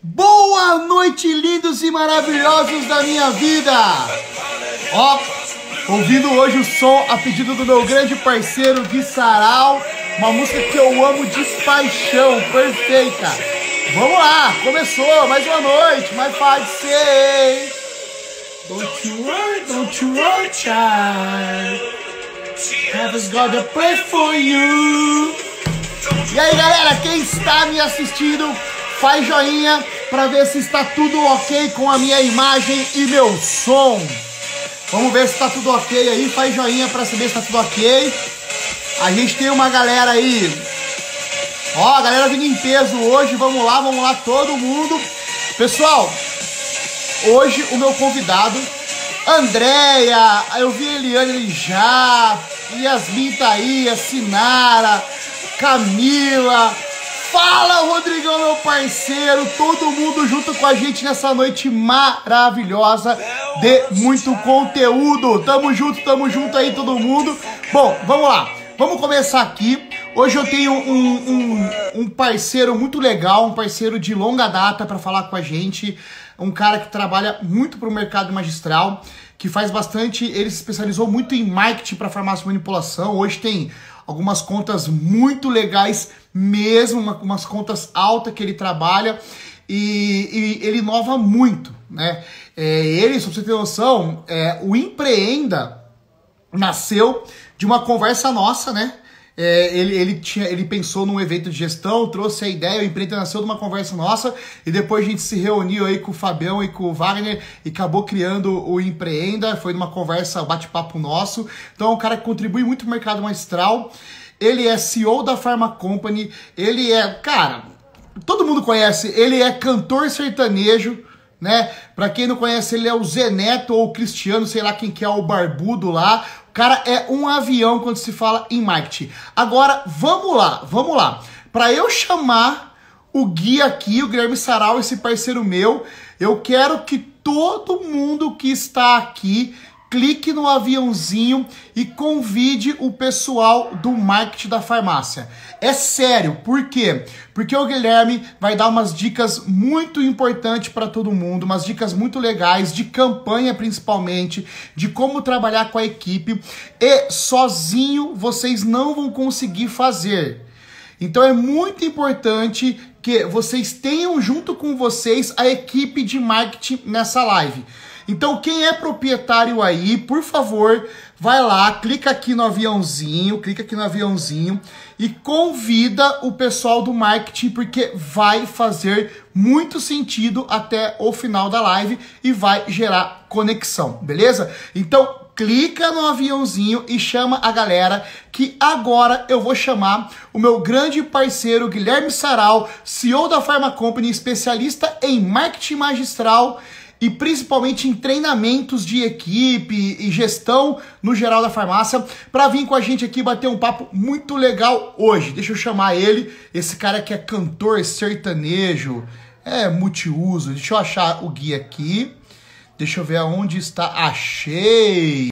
Boa noite, lindos e maravilhosos da minha vida! Ó, ouvindo hoje o som a pedido do meu grande parceiro Gui Sarau, uma música que eu amo de paixão, perfeita. Vamos lá, começou mais uma noite, mais pode ser. Don't you worry, don't you worry, child. Heaven's got a place for you. E aí, galera, quem está me assistindo, faz joinha para ver se está tudo ok com a minha imagem e meu som. Vamos ver se está tudo ok aí, faz joinha para saber se está tudo ok. A gente tem uma galera aí. Ó, a galera vindo em peso hoje, vamos lá, vamos lá, todo mundo. Pessoal, hoje o meu convidado, Andréia, eu vi Eliane já, Yasmin tá aí, a Sinara, Camila. Fala, Rodrigão, meu parceiro, todo mundo junto com a gente nessa noite maravilhosa de muito conteúdo. Tamo junto, tamo junto aí, todo mundo. Bom, vamos lá, vamos começar aqui. Hoje eu tenho um, um, um parceiro muito legal, um parceiro de longa data para falar com a gente. Um cara que trabalha muito pro mercado magistral, que faz bastante. Ele se especializou muito em marketing para farmácia e manipulação. Hoje tem algumas contas muito legais mesmo, uma, umas contas altas que ele trabalha e, e ele inova muito, né? É, ele, se você ter noção, é, o Empreenda nasceu de uma conversa nossa, né? É, ele, ele, tinha, ele pensou num evento de gestão, trouxe a ideia, o Empreenda nasceu de uma conversa nossa, e depois a gente se reuniu aí com o Fabião e com o Wagner e acabou criando o Empreenda, foi numa conversa, bate-papo nosso. Então é um cara que contribui muito no mercado magistral. Ele é CEO da Pharma Company, ele é, cara, todo mundo conhece, ele é cantor sertanejo, né? Pra quem não conhece, ele é o Zeneto ou o Cristiano, sei lá quem que é o barbudo lá. O cara é um avião quando se fala em marketing. Agora, vamos lá, vamos lá. Para eu chamar o Gui aqui, o Guilherme Sarau, esse parceiro meu, eu quero que todo mundo que está aqui clique no aviãozinho e convide o pessoal do marketing da farmácia. É sério, por quê? Porque o Guilherme vai dar umas dicas muito importantes para todo mundo, umas dicas muito legais de campanha principalmente, de como trabalhar com a equipe e sozinho vocês não vão conseguir fazer. Então é muito importante que vocês tenham junto com vocês a equipe de marketing nessa live. Então, quem é proprietário aí, por favor, vai lá, clica aqui no aviãozinho, clica aqui no aviãozinho e convida o pessoal do marketing, porque vai fazer muito sentido até o final da live e vai gerar conexão, beleza? Então, clica no aviãozinho e chama a galera que agora eu vou chamar o meu grande parceiro Guilherme Saral, CEO da Pharma Company, especialista em marketing magistral e principalmente em treinamentos de equipe e gestão no geral da farmácia, para vir com a gente aqui bater um papo muito legal hoje. Deixa eu chamar ele, esse cara que é cantor sertanejo, é multiuso. Deixa eu achar o guia aqui. Deixa eu ver aonde está. Achei!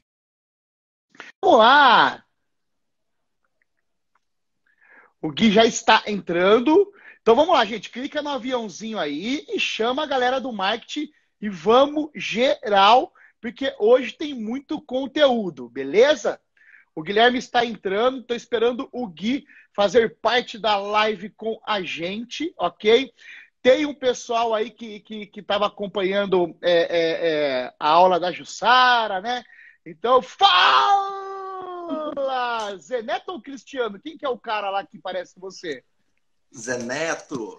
Vamos lá! O Gui já está entrando. Então vamos lá, gente. Clica no aviãozinho aí e chama a galera do marketing e vamos geral, porque hoje tem muito conteúdo, beleza? O Guilherme está entrando, estou esperando o Gui fazer parte da live com a gente, ok? Tem um pessoal aí que estava que, que acompanhando é, é, é, a aula da Jussara, né? Então, fala! Zeneto ou Cristiano? Quem que é o cara lá que parece você? Zeneto.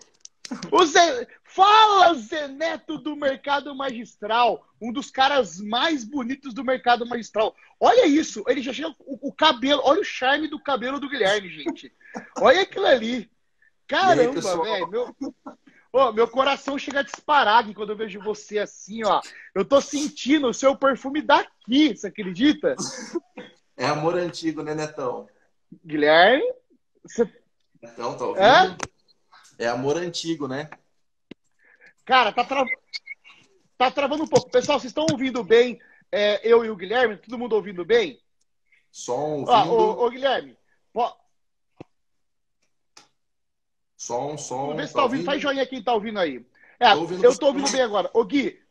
O Zé... Fala, Zé Neto do Mercado Magistral, um dos caras mais bonitos do Mercado Magistral. Olha isso, ele já chega o, o cabelo, olha o charme do cabelo do Guilherme, gente. Olha aquilo ali. Caramba, velho. Meu... Oh, meu coração chega a disparar aqui quando eu vejo você assim, ó. Eu tô sentindo o seu perfume daqui, você acredita? É amor antigo, né, Netão? Guilherme? Você... Netão, tá ouvindo? É? É amor antigo, né? Cara, tá, tra... tá travando um pouco. Pessoal, vocês estão ouvindo bem é, eu e o Guilherme? Todo mundo ouvindo bem? Som ouvindo. Ah, ô, ô, Guilherme. Pô... Som, som. Vamos ver se tá, tá ouvindo. ouvindo. Faz joinha quem tá ouvindo aí. É, eu tô ouvindo bem agora. Ô, Gui.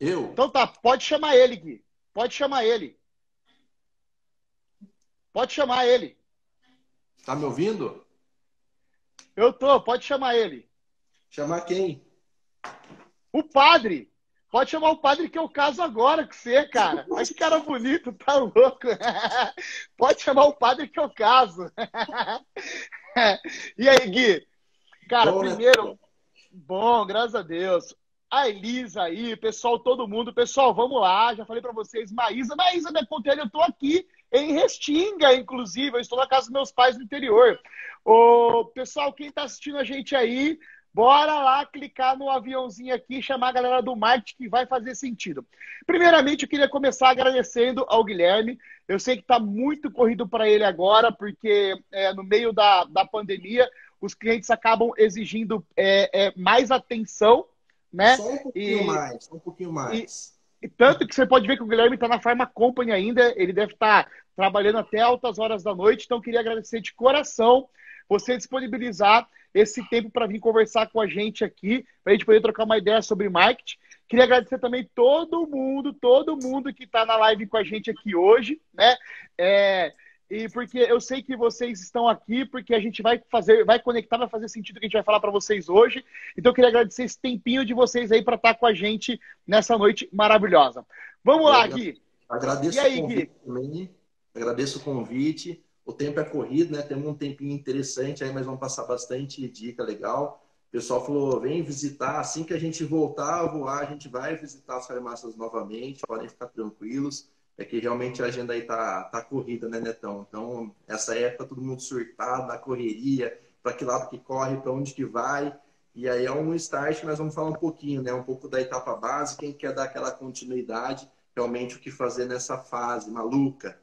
Eu? Então tá, pode chamar ele, Gui. Pode chamar ele. Pode chamar ele. Tá me ouvindo? Eu tô, pode chamar ele. Chamar quem? O padre. Pode chamar o padre que eu caso agora com você, cara. Olha que cara bonito, tá louco. Pode chamar o padre que eu caso. E aí, Gui? Cara, bom, né? primeiro, né? bom, graças a Deus. A Elisa aí, pessoal, todo mundo. Pessoal, vamos lá. Já falei para vocês, Maísa. Maísa da Contelho, eu tô aqui em Restinga, inclusive. Eu estou na casa dos meus pais no interior. Ô, pessoal, quem está assistindo a gente aí, bora lá clicar no aviãozinho aqui e chamar a galera do marketing que vai fazer sentido. Primeiramente, eu queria começar agradecendo ao Guilherme. Eu sei que está muito corrido para ele agora, porque é, no meio da, da pandemia, os clientes acabam exigindo é, é, mais atenção, né? Só um pouquinho e, mais, só um pouquinho mais. Tanto que você pode ver que o Guilherme está na Pharma Company ainda, ele deve estar tá trabalhando até altas horas da noite, então queria agradecer de coração você disponibilizar esse tempo para vir conversar com a gente aqui, para a gente poder trocar uma ideia sobre marketing. Queria agradecer também todo mundo, todo mundo que está na live com a gente aqui hoje, né? É, e porque eu sei que vocês estão aqui, porque a gente vai fazer, vai conectar, vai fazer sentido o que a gente vai falar para vocês hoje. Então eu queria agradecer esse tempinho de vocês aí para estar tá com a gente nessa noite maravilhosa. Vamos eu lá, Gui. Agradeço e aí, o convite Gui? também. Agradeço o convite. O tempo é corrido, né? Temos um tempinho interessante aí, mas vamos passar bastante dica legal. O pessoal falou, vem visitar. Assim que a gente voltar a voar, a gente vai visitar as farmácias novamente. Podem ficar tranquilos é que realmente a agenda aí tá, tá corrida, né, Netão? Então, essa época todo mundo surtado, na correria, para que lado que corre, para onde que vai. E aí é um start nós vamos falar um pouquinho, né? Um pouco da etapa base, quem quer dar aquela continuidade, realmente o que fazer nessa fase maluca.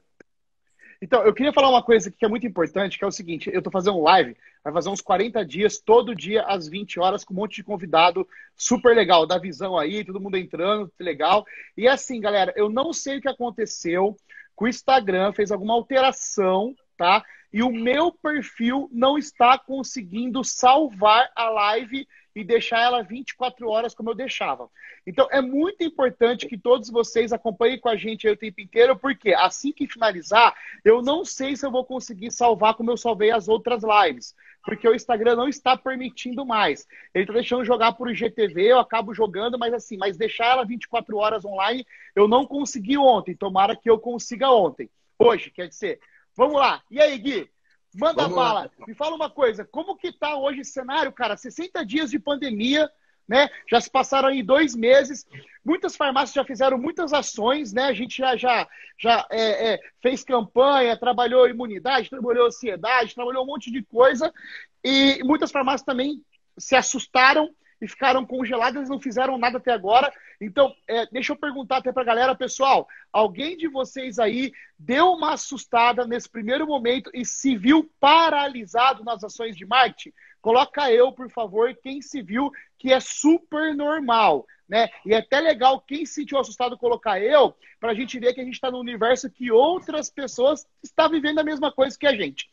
Então, eu queria falar uma coisa que é muito importante, que é o seguinte, eu estou fazendo live, vai fazer uns 40 dias, todo dia às 20 horas, com um monte de convidado super legal, da visão aí, todo mundo entrando, legal. E assim, galera, eu não sei o que aconteceu, que o Instagram fez alguma alteração, tá? E o meu perfil não está conseguindo salvar a live e deixar ela 24 horas como eu deixava. Então é muito importante que todos vocês acompanhem com a gente o tempo inteiro, porque assim que finalizar, eu não sei se eu vou conseguir salvar como eu salvei as outras lives, porque o Instagram não está permitindo mais. Ele está deixando jogar por IGTV, eu acabo jogando, mas assim, mas deixar ela 24 horas online, eu não consegui ontem. Tomara que eu consiga ontem. Hoje, quer dizer. Vamos lá. E aí, Gui? Manda Vamos bala. Lá. Me fala uma coisa, como que tá hoje o cenário, cara? 60 dias de pandemia, né? Já se passaram aí dois meses. Muitas farmácias já fizeram muitas ações, né? A gente já, já, já é, é, fez campanha, trabalhou imunidade, trabalhou ansiedade, trabalhou um monte de coisa. E muitas farmácias também se assustaram e ficaram congeladas, não fizeram nada até agora. Então, é, deixa eu perguntar até para a galera, pessoal, alguém de vocês aí deu uma assustada nesse primeiro momento e se viu paralisado nas ações de marketing? Coloca eu, por favor, quem se viu, que é super normal. Né? E é até legal quem se sentiu assustado colocar eu, para a gente ver que a gente está no universo que outras pessoas estão vivendo a mesma coisa que a gente.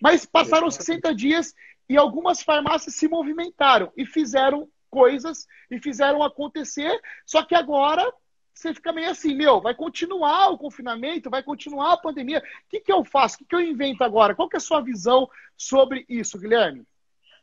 Mas passaram 60 dias e algumas farmácias se movimentaram e fizeram coisas e fizeram acontecer, só que agora você fica meio assim, meu, vai continuar o confinamento, vai continuar a pandemia. O que, que eu faço? O que, que eu invento agora? Qual que é a sua visão sobre isso, Guilherme?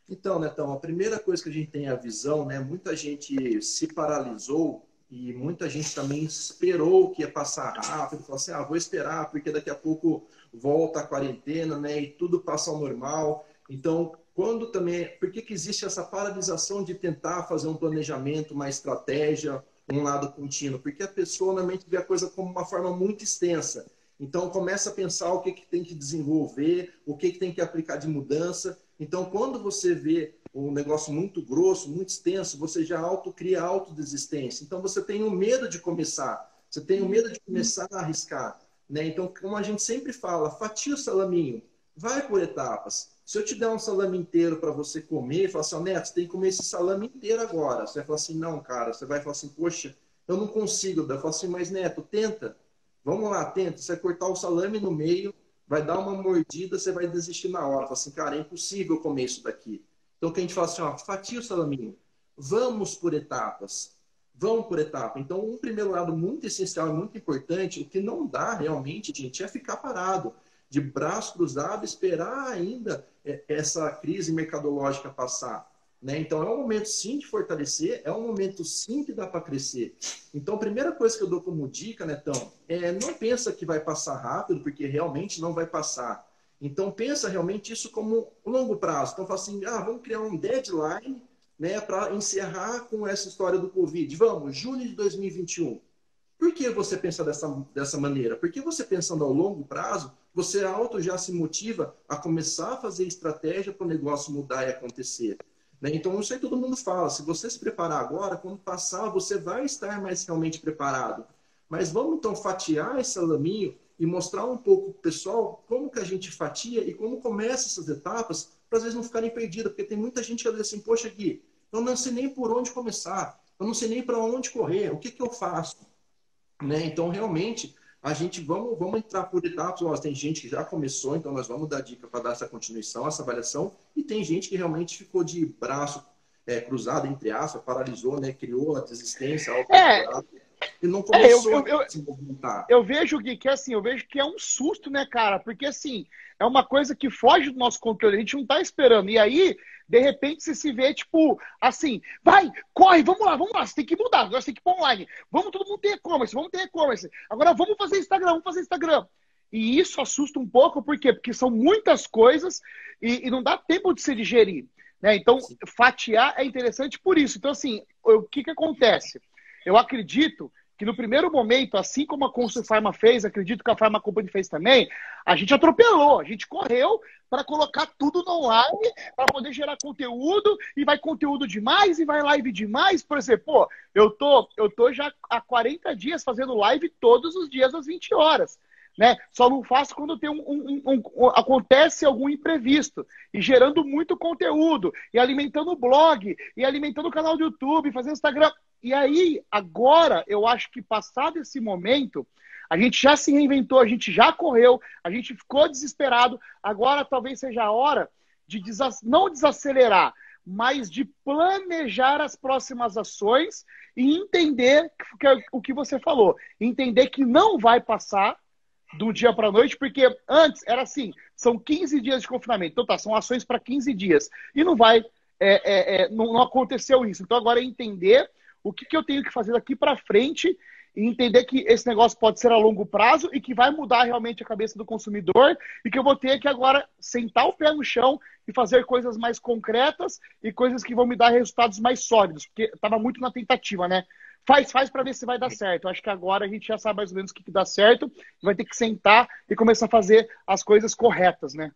Então, Netão, a primeira coisa que a gente tem a visão, né? Muita gente se paralisou e muita gente também esperou que ia passar rápido, falou assim, ah, vou esperar porque daqui a pouco volta a quarentena, né? E tudo passa ao normal. Então, quando também. Por que, que existe essa paralisação de tentar fazer um planejamento, uma estratégia, um lado contínuo? Porque a pessoa normalmente vê a coisa como uma forma muito extensa. Então começa a pensar o que, que tem que desenvolver, o que, que tem que aplicar de mudança. Então, quando você vê um negócio muito grosso, muito extenso, você já autocria autodesistência. Então você tem o medo de começar, você tem o medo de começar a arriscar. Né? Então, como a gente sempre fala, fatia o salaminho, vai por etapas. Se eu te der um salame inteiro para você comer, e falar assim, oh, Neto, você tem que comer esse salame inteiro agora. Você vai falar assim, não, cara. Você vai falar assim, poxa, eu não consigo. Eu falo assim, mas Neto, tenta. Vamos lá, tenta. Você vai cortar o salame no meio, vai dar uma mordida, você vai desistir na hora. Fala assim, cara, é impossível comer isso daqui. Então, o que a gente fala assim, ó, fatia o salaminho. vamos por etapas. Vamos por etapa. Então, um primeiro lado muito essencial e muito importante, o que não dá realmente, gente, é ficar parado, de braço cruzado, esperar ainda é, essa crise mercadológica passar. Né? Então, é um momento sim de fortalecer, é um momento sim que dá para crescer. Então, a primeira coisa que eu dou como dica, Netão, é não pensa que vai passar rápido, porque realmente não vai passar. Então, pensa realmente isso como longo prazo. Então, fala assim, ah, vamos criar um deadline né, para encerrar com essa história do Covid. Vamos, junho de 2021. Por que você pensa dessa, dessa maneira? Porque você pensando ao longo prazo, você auto já se motiva a começar a fazer estratégia para o negócio mudar e acontecer. Né? Então, isso aí todo mundo fala. Se você se preparar agora, quando passar, você vai estar mais realmente preparado. Mas vamos então fatiar esse alaminho e mostrar um pouco para o pessoal como que a gente fatia e como começa essas etapas, para às vezes não ficarem perdidas, porque tem muita gente que diz assim, poxa, Gui, eu não sei nem por onde começar, eu não sei nem para onde correr, o que, que eu faço? Né? Então, realmente, a gente vamos, vamos entrar por etapas. Ó, tem gente que já começou, então nós vamos dar dica para dar essa continuação, essa avaliação, e tem gente que realmente ficou de braço é, cruzado, entre aspas, paralisou, né? criou a desistência, é, e não começou é, eu, eu, a se movimentar. Eu vejo, Gui, que assim, eu vejo que é um susto, né, cara? Porque assim, é uma coisa que foge do nosso controle, a gente não tá esperando. E aí, de repente, você se vê, tipo, assim, vai, corre, vamos lá, vamos lá, você tem que mudar, agora você tem que ir online. Vamos todo mundo ter e-commerce, vamos ter e-commerce. Agora vamos fazer Instagram, vamos fazer Instagram. E isso assusta um pouco, por quê? Porque são muitas coisas e, e não dá tempo de se digerir. Né? Então, Sim. fatiar é interessante por isso. Então, assim, o que, que acontece? Eu acredito que no primeiro momento, assim como a Consul Pharma fez, acredito que a Pharma Company fez também, a gente atropelou, a gente correu para colocar tudo no online, para poder gerar conteúdo, e vai conteúdo demais, e vai live demais. Por exemplo, pô, eu tô, eu tô já há 40 dias fazendo live todos os dias às 20 horas. Né? Só não faço quando tem um, um, um, um, acontece algum imprevisto e gerando muito conteúdo e alimentando o blog e alimentando o canal do YouTube, fazendo Instagram. E aí, agora, eu acho que passado esse momento, a gente já se reinventou, a gente já correu, a gente ficou desesperado. Agora talvez seja a hora de desas... não desacelerar, mas de planejar as próximas ações e entender o que você falou. Entender que não vai passar do dia para a noite, porque antes era assim: são 15 dias de confinamento. Então tá, são ações para 15 dias. E não vai. É, é, é, não, não aconteceu isso. Então agora é entender o que, que eu tenho que fazer daqui para frente e entender que esse negócio pode ser a longo prazo e que vai mudar realmente a cabeça do consumidor e que eu vou ter que agora sentar o pé no chão e fazer coisas mais concretas e coisas que vão me dar resultados mais sólidos, porque estava muito na tentativa, né? Faz, faz para ver se vai dar certo. Acho que agora a gente já sabe mais ou menos o que, que dá certo, vai ter que sentar e começar a fazer as coisas corretas, né?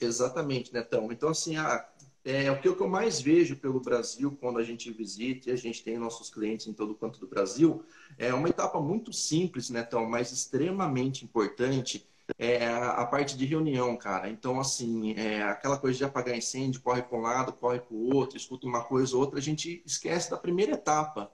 Exatamente, Netão. Então, assim, a, é, o que eu mais vejo pelo Brasil quando a gente visita e a gente tem nossos clientes em todo o canto do Brasil é uma etapa muito simples, né, Então, mas extremamente importante é a parte de reunião, cara. Então, assim, é aquela coisa de apagar incêndio, corre para um lado, corre para o outro, escuta uma coisa ou outra, a gente esquece da primeira etapa.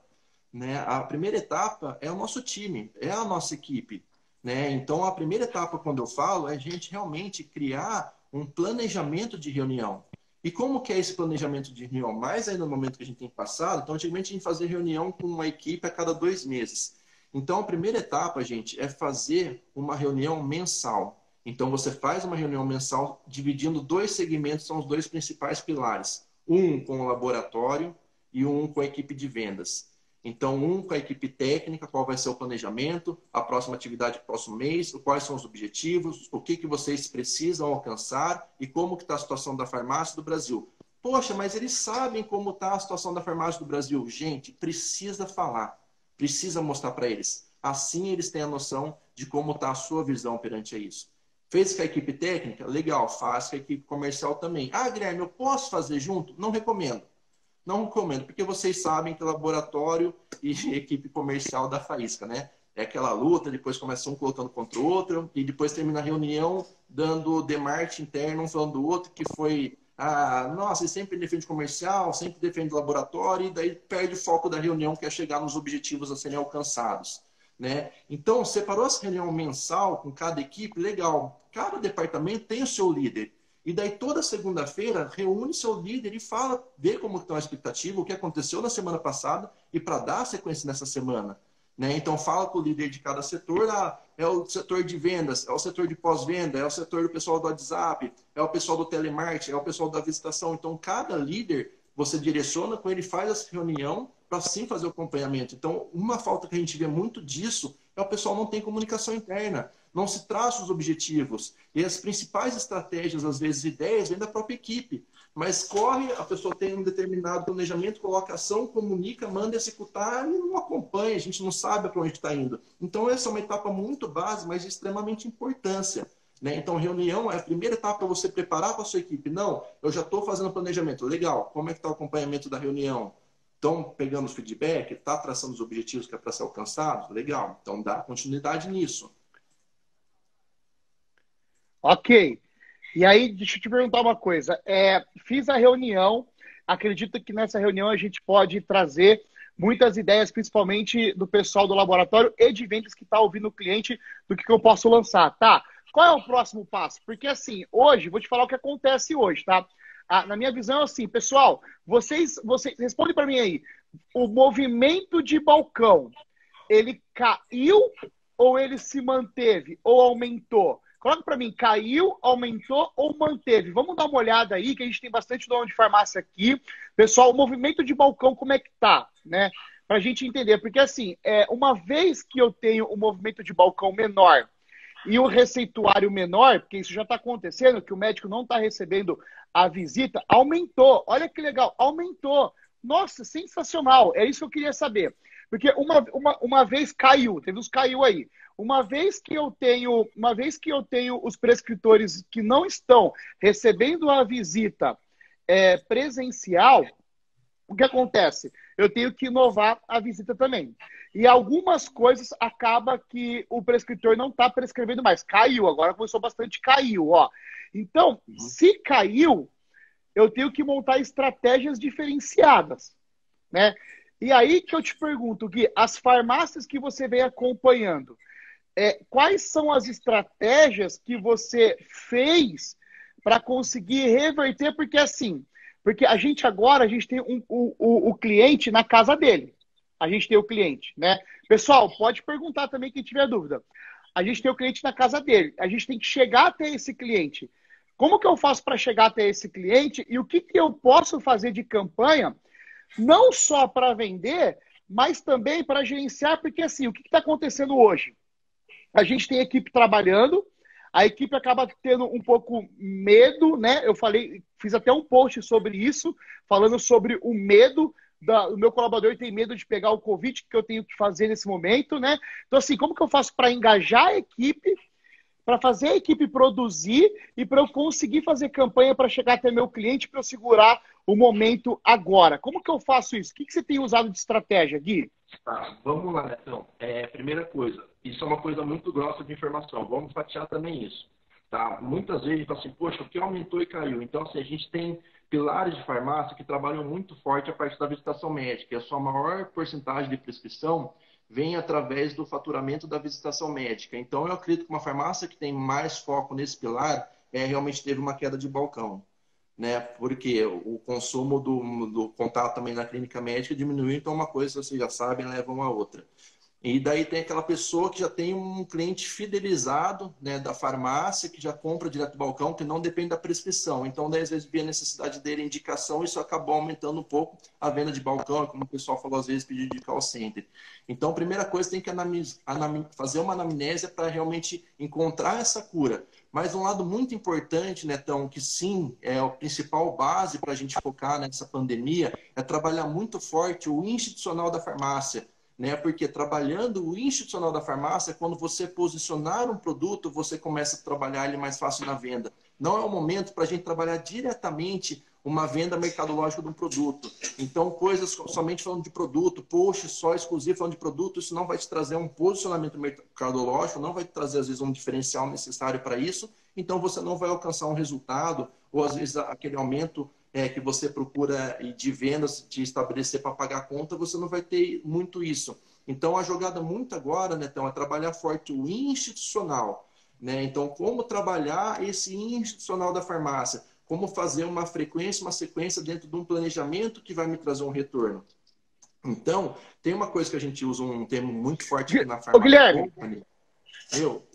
Né? A primeira etapa é o nosso time, é a nossa equipe. Né? Então, a primeira etapa, quando eu falo, é a gente realmente criar um planejamento de reunião. E como que é esse planejamento de reunião? Mais ainda no momento que a gente tem passado, então antigamente a gente fazia reunião com uma equipe a cada dois meses. Então a primeira etapa, gente, é fazer uma reunião mensal. Então você faz uma reunião mensal dividindo dois segmentos, são os dois principais pilares. Um com o laboratório e um com a equipe de vendas. Então, um com a equipe técnica, qual vai ser o planejamento, a próxima atividade do próximo mês, quais são os objetivos, o que, que vocês precisam alcançar e como está a situação da farmácia do Brasil. Poxa, mas eles sabem como está a situação da farmácia do Brasil. Gente, precisa falar, precisa mostrar para eles. Assim eles têm a noção de como está a sua visão perante isso. Fez com a equipe técnica? Legal, faz com a equipe comercial também. Ah, Guilherme, eu posso fazer junto? Não recomendo. Não recomendo, porque vocês sabem que laboratório e equipe comercial da Faísca, né? É aquela luta, depois começa um colocando contra o outro, e depois termina a reunião dando demarte interno um falando do outro, que foi, ah, nossa, sempre defende comercial, sempre defende laboratório, e daí perde o foco da reunião, que é chegar nos objetivos a serem alcançados. Né? Então, separou essa reunião mensal com cada equipe, legal. Cada departamento tem o seu líder. E daí toda segunda-feira reúne seu líder e fala, vê como está a expectativa, o que aconteceu na semana passada e para dar sequência nessa semana. Né? Então fala com o líder de cada setor, ah, é o setor de vendas, é o setor de pós-venda, é o setor do pessoal do WhatsApp, é o pessoal do telemarketing, é o pessoal da visitação. Então cada líder você direciona com ele, faz essa reunião para sim fazer o acompanhamento. Então uma falta que a gente vê muito disso é o pessoal não tem comunicação interna não se traça os objetivos. E as principais estratégias, às vezes, ideias, vêm da própria equipe. Mas corre, a pessoa tem um determinado planejamento, coloca ação, comunica, manda executar e não acompanha, a gente não sabe para onde está indo. Então, essa é uma etapa muito básica, mas de extremamente importância. Né? Então, reunião é a primeira etapa para você preparar para a sua equipe. Não, eu já estou fazendo planejamento. Legal, como é que está o acompanhamento da reunião? Estão pegando feedback? Está traçando os objetivos que é para ser alcançados? Legal, então dá continuidade nisso. Ok. E aí, deixa eu te perguntar uma coisa. É, fiz a reunião, acredito que nessa reunião a gente pode trazer muitas ideias, principalmente do pessoal do laboratório e de vendas que está ouvindo o cliente do que, que eu posso lançar, tá? Qual é o próximo passo? Porque assim, hoje, vou te falar o que acontece hoje, tá? Ah, na minha visão assim, pessoal, vocês, vocês respondem para mim aí. O movimento de balcão, ele caiu ou ele se manteve ou aumentou? Coloca para mim, caiu, aumentou ou manteve? Vamos dar uma olhada aí, que a gente tem bastante dono de farmácia aqui. Pessoal, o movimento de balcão, como é que tá? Né? Para a gente entender. Porque assim, é, uma vez que eu tenho o um movimento de balcão menor e o receituário menor, porque isso já está acontecendo, que o médico não está recebendo a visita, aumentou. Olha que legal, aumentou. Nossa, sensacional. É isso que eu queria saber. Porque uma, uma, uma vez caiu, teve uns caiu aí. Uma vez que eu tenho, uma vez que eu tenho os prescritores que não estão recebendo a visita é, presencial, o que acontece? Eu tenho que inovar a visita também. E algumas coisas acaba que o prescritor não está prescrevendo mais. Caiu, agora começou bastante, caiu, ó. Então, uhum. se caiu, eu tenho que montar estratégias diferenciadas, né? E aí que eu te pergunto, Gui, as farmácias que você vem acompanhando, é, quais são as estratégias que você fez para conseguir reverter? Porque assim, porque a gente agora a gente tem um, o, o, o, cliente na casa dele. A gente tem o cliente, né? Pessoal, pode perguntar também quem tiver dúvida. A gente tem o cliente na casa dele. A gente tem que chegar até esse cliente. Como que eu faço para chegar até esse cliente e o que, que eu posso fazer de campanha, não só para vender, mas também para gerenciar, porque assim, o que está acontecendo hoje? A gente tem equipe trabalhando, a equipe acaba tendo um pouco medo, né? Eu falei, fiz até um post sobre isso, falando sobre o medo da, o meu colaborador tem medo de pegar o Covid que eu tenho que fazer nesse momento, né? Então, assim, como que eu faço para engajar a equipe, para fazer a equipe produzir e para eu conseguir fazer campanha para chegar até meu cliente para eu segurar o momento agora? Como que eu faço isso? O que, que você tem usado de estratégia, Gui? Tá, vamos lá, então. É, primeira coisa, isso é uma coisa muito grossa de informação. Vamos fatiar também isso. Tá? Muitas vezes fala assim, poxa, o que aumentou e caiu? Então, assim, a gente tem pilares de farmácia que trabalham muito forte a partir da visitação médica. A sua maior porcentagem de prescrição vem através do faturamento da visitação médica. Então, eu acredito que uma farmácia que tem mais foco nesse pilar é, realmente teve uma queda de balcão né? Porque o consumo do, do contato também na clínica médica diminuiu, então uma coisa vocês já sabem leva uma outra. E daí tem aquela pessoa que já tem um cliente fidelizado né, da farmácia, que já compra direto do balcão, que não depende da prescrição. Então, daí, às vezes, via necessidade dele indicação, isso acabou aumentando um pouco a venda de balcão, como o pessoal falou, às vezes, pedido de call center. Então, a primeira coisa, tem que fazer uma anamnésia para realmente encontrar essa cura. Mas um lado muito importante, Netão, que sim é a principal base para a gente focar nessa pandemia, é trabalhar muito forte o institucional da farmácia. Né? Porque trabalhando o institucional da farmácia, quando você posicionar um produto, você começa a trabalhar ele mais fácil na venda. Não é o momento para a gente trabalhar diretamente uma venda mercadológica de um produto. Então, coisas somente falando de produto, post só exclusivo falando de produto, isso não vai te trazer um posicionamento mercadológico, não vai te trazer, às vezes, um diferencial necessário para isso. Então, você não vai alcançar um resultado, ou às vezes aquele aumento é, que você procura de vendas, de estabelecer para pagar a conta, você não vai ter muito isso. Então, a jogada muito agora, Netão, é trabalhar forte o institucional Né? Então, como trabalhar esse institucional da farmácia? Como fazer uma frequência, uma sequência dentro de um planejamento que vai me trazer um retorno? Então, tem uma coisa que a gente usa um termo muito forte aqui na farmácia. Ô, Guilherme. Eu.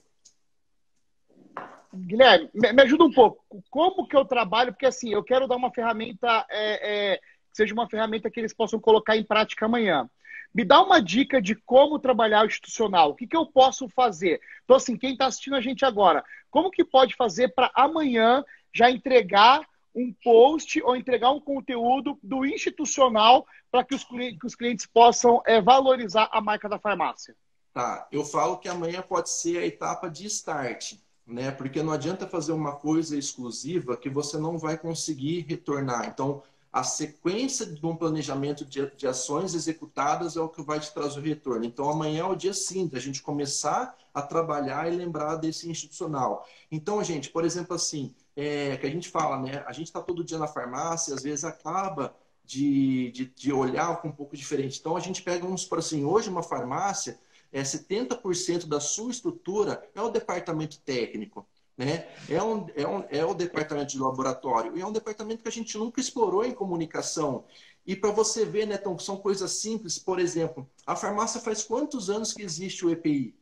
Guilherme, me ajuda um pouco. Como que eu trabalho? Porque assim, eu quero dar uma ferramenta é, é, que seja uma ferramenta que eles possam colocar em prática amanhã. Me dá uma dica de como trabalhar o institucional. O que, que eu posso fazer? Então, assim, quem está assistindo a gente agora, como que pode fazer para amanhã já entregar um post ou entregar um conteúdo do institucional para que, que, os clientes possam é, valorizar a marca da farmácia? Tá, eu falo que amanhã pode ser a etapa de start, né? Porque não adianta fazer uma coisa exclusiva que você não vai conseguir retornar. Então, a sequência de um planejamento de, de, ações executadas é o que vai te trazer o retorno. Então, amanhã é o dia sim da gente começar a trabalhar e lembrar desse institucional. Então, gente, por exemplo, assim, é, que a gente fala, né? A gente está todo dia na farmácia, às vezes acaba de, de, de, olhar um pouco diferente. Então, a gente pega uns, por assim, hoje uma farmácia, é 70% da sua estrutura é o departamento técnico. Né? É, um, é, um, é o departamento de laboratório e é um departamento que a gente nunca explorou em comunicação. E para você ver, né, então, são coisas simples. Por exemplo, a farmácia faz quantos anos que existe o EPI?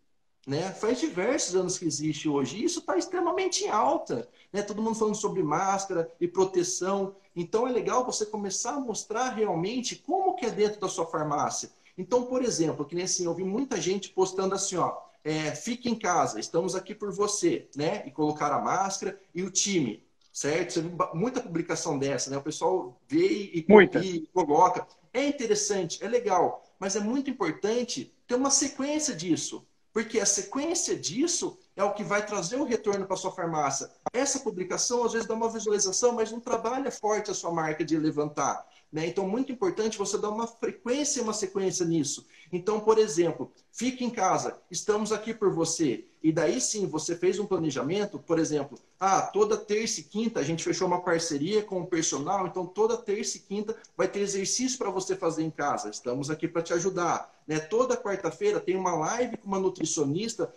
Né? Faz diversos anos que existe hoje. E isso está extremamente em alta. Né? Todo mundo falando sobre máscara e proteção. Então é legal você começar a mostrar realmente como que é dentro da sua farmácia. Então, por exemplo, que nem assim, eu vi muita gente postando assim, ó, é, fique em casa, estamos aqui por você, né? E colocar a máscara e o time, certo? Você viu muita publicação dessa, né? O pessoal vê e, e coloca. É interessante, é legal, mas é muito importante ter uma sequência disso, porque a sequência disso é o que vai trazer o retorno para sua farmácia. Essa publicação às vezes dá uma visualização, mas não trabalha forte a sua marca de levantar. Né? Então, muito importante você dar uma frequência e uma sequência nisso. Então, por exemplo, fique em casa, estamos aqui por você. E daí sim, você fez um planejamento, por exemplo, ah, toda terça e quinta a gente fechou uma parceria com o personal, então toda terça e quinta vai ter exercício para você fazer em casa. Estamos aqui para te ajudar. Né? Toda quarta-feira tem uma live com uma nutricionista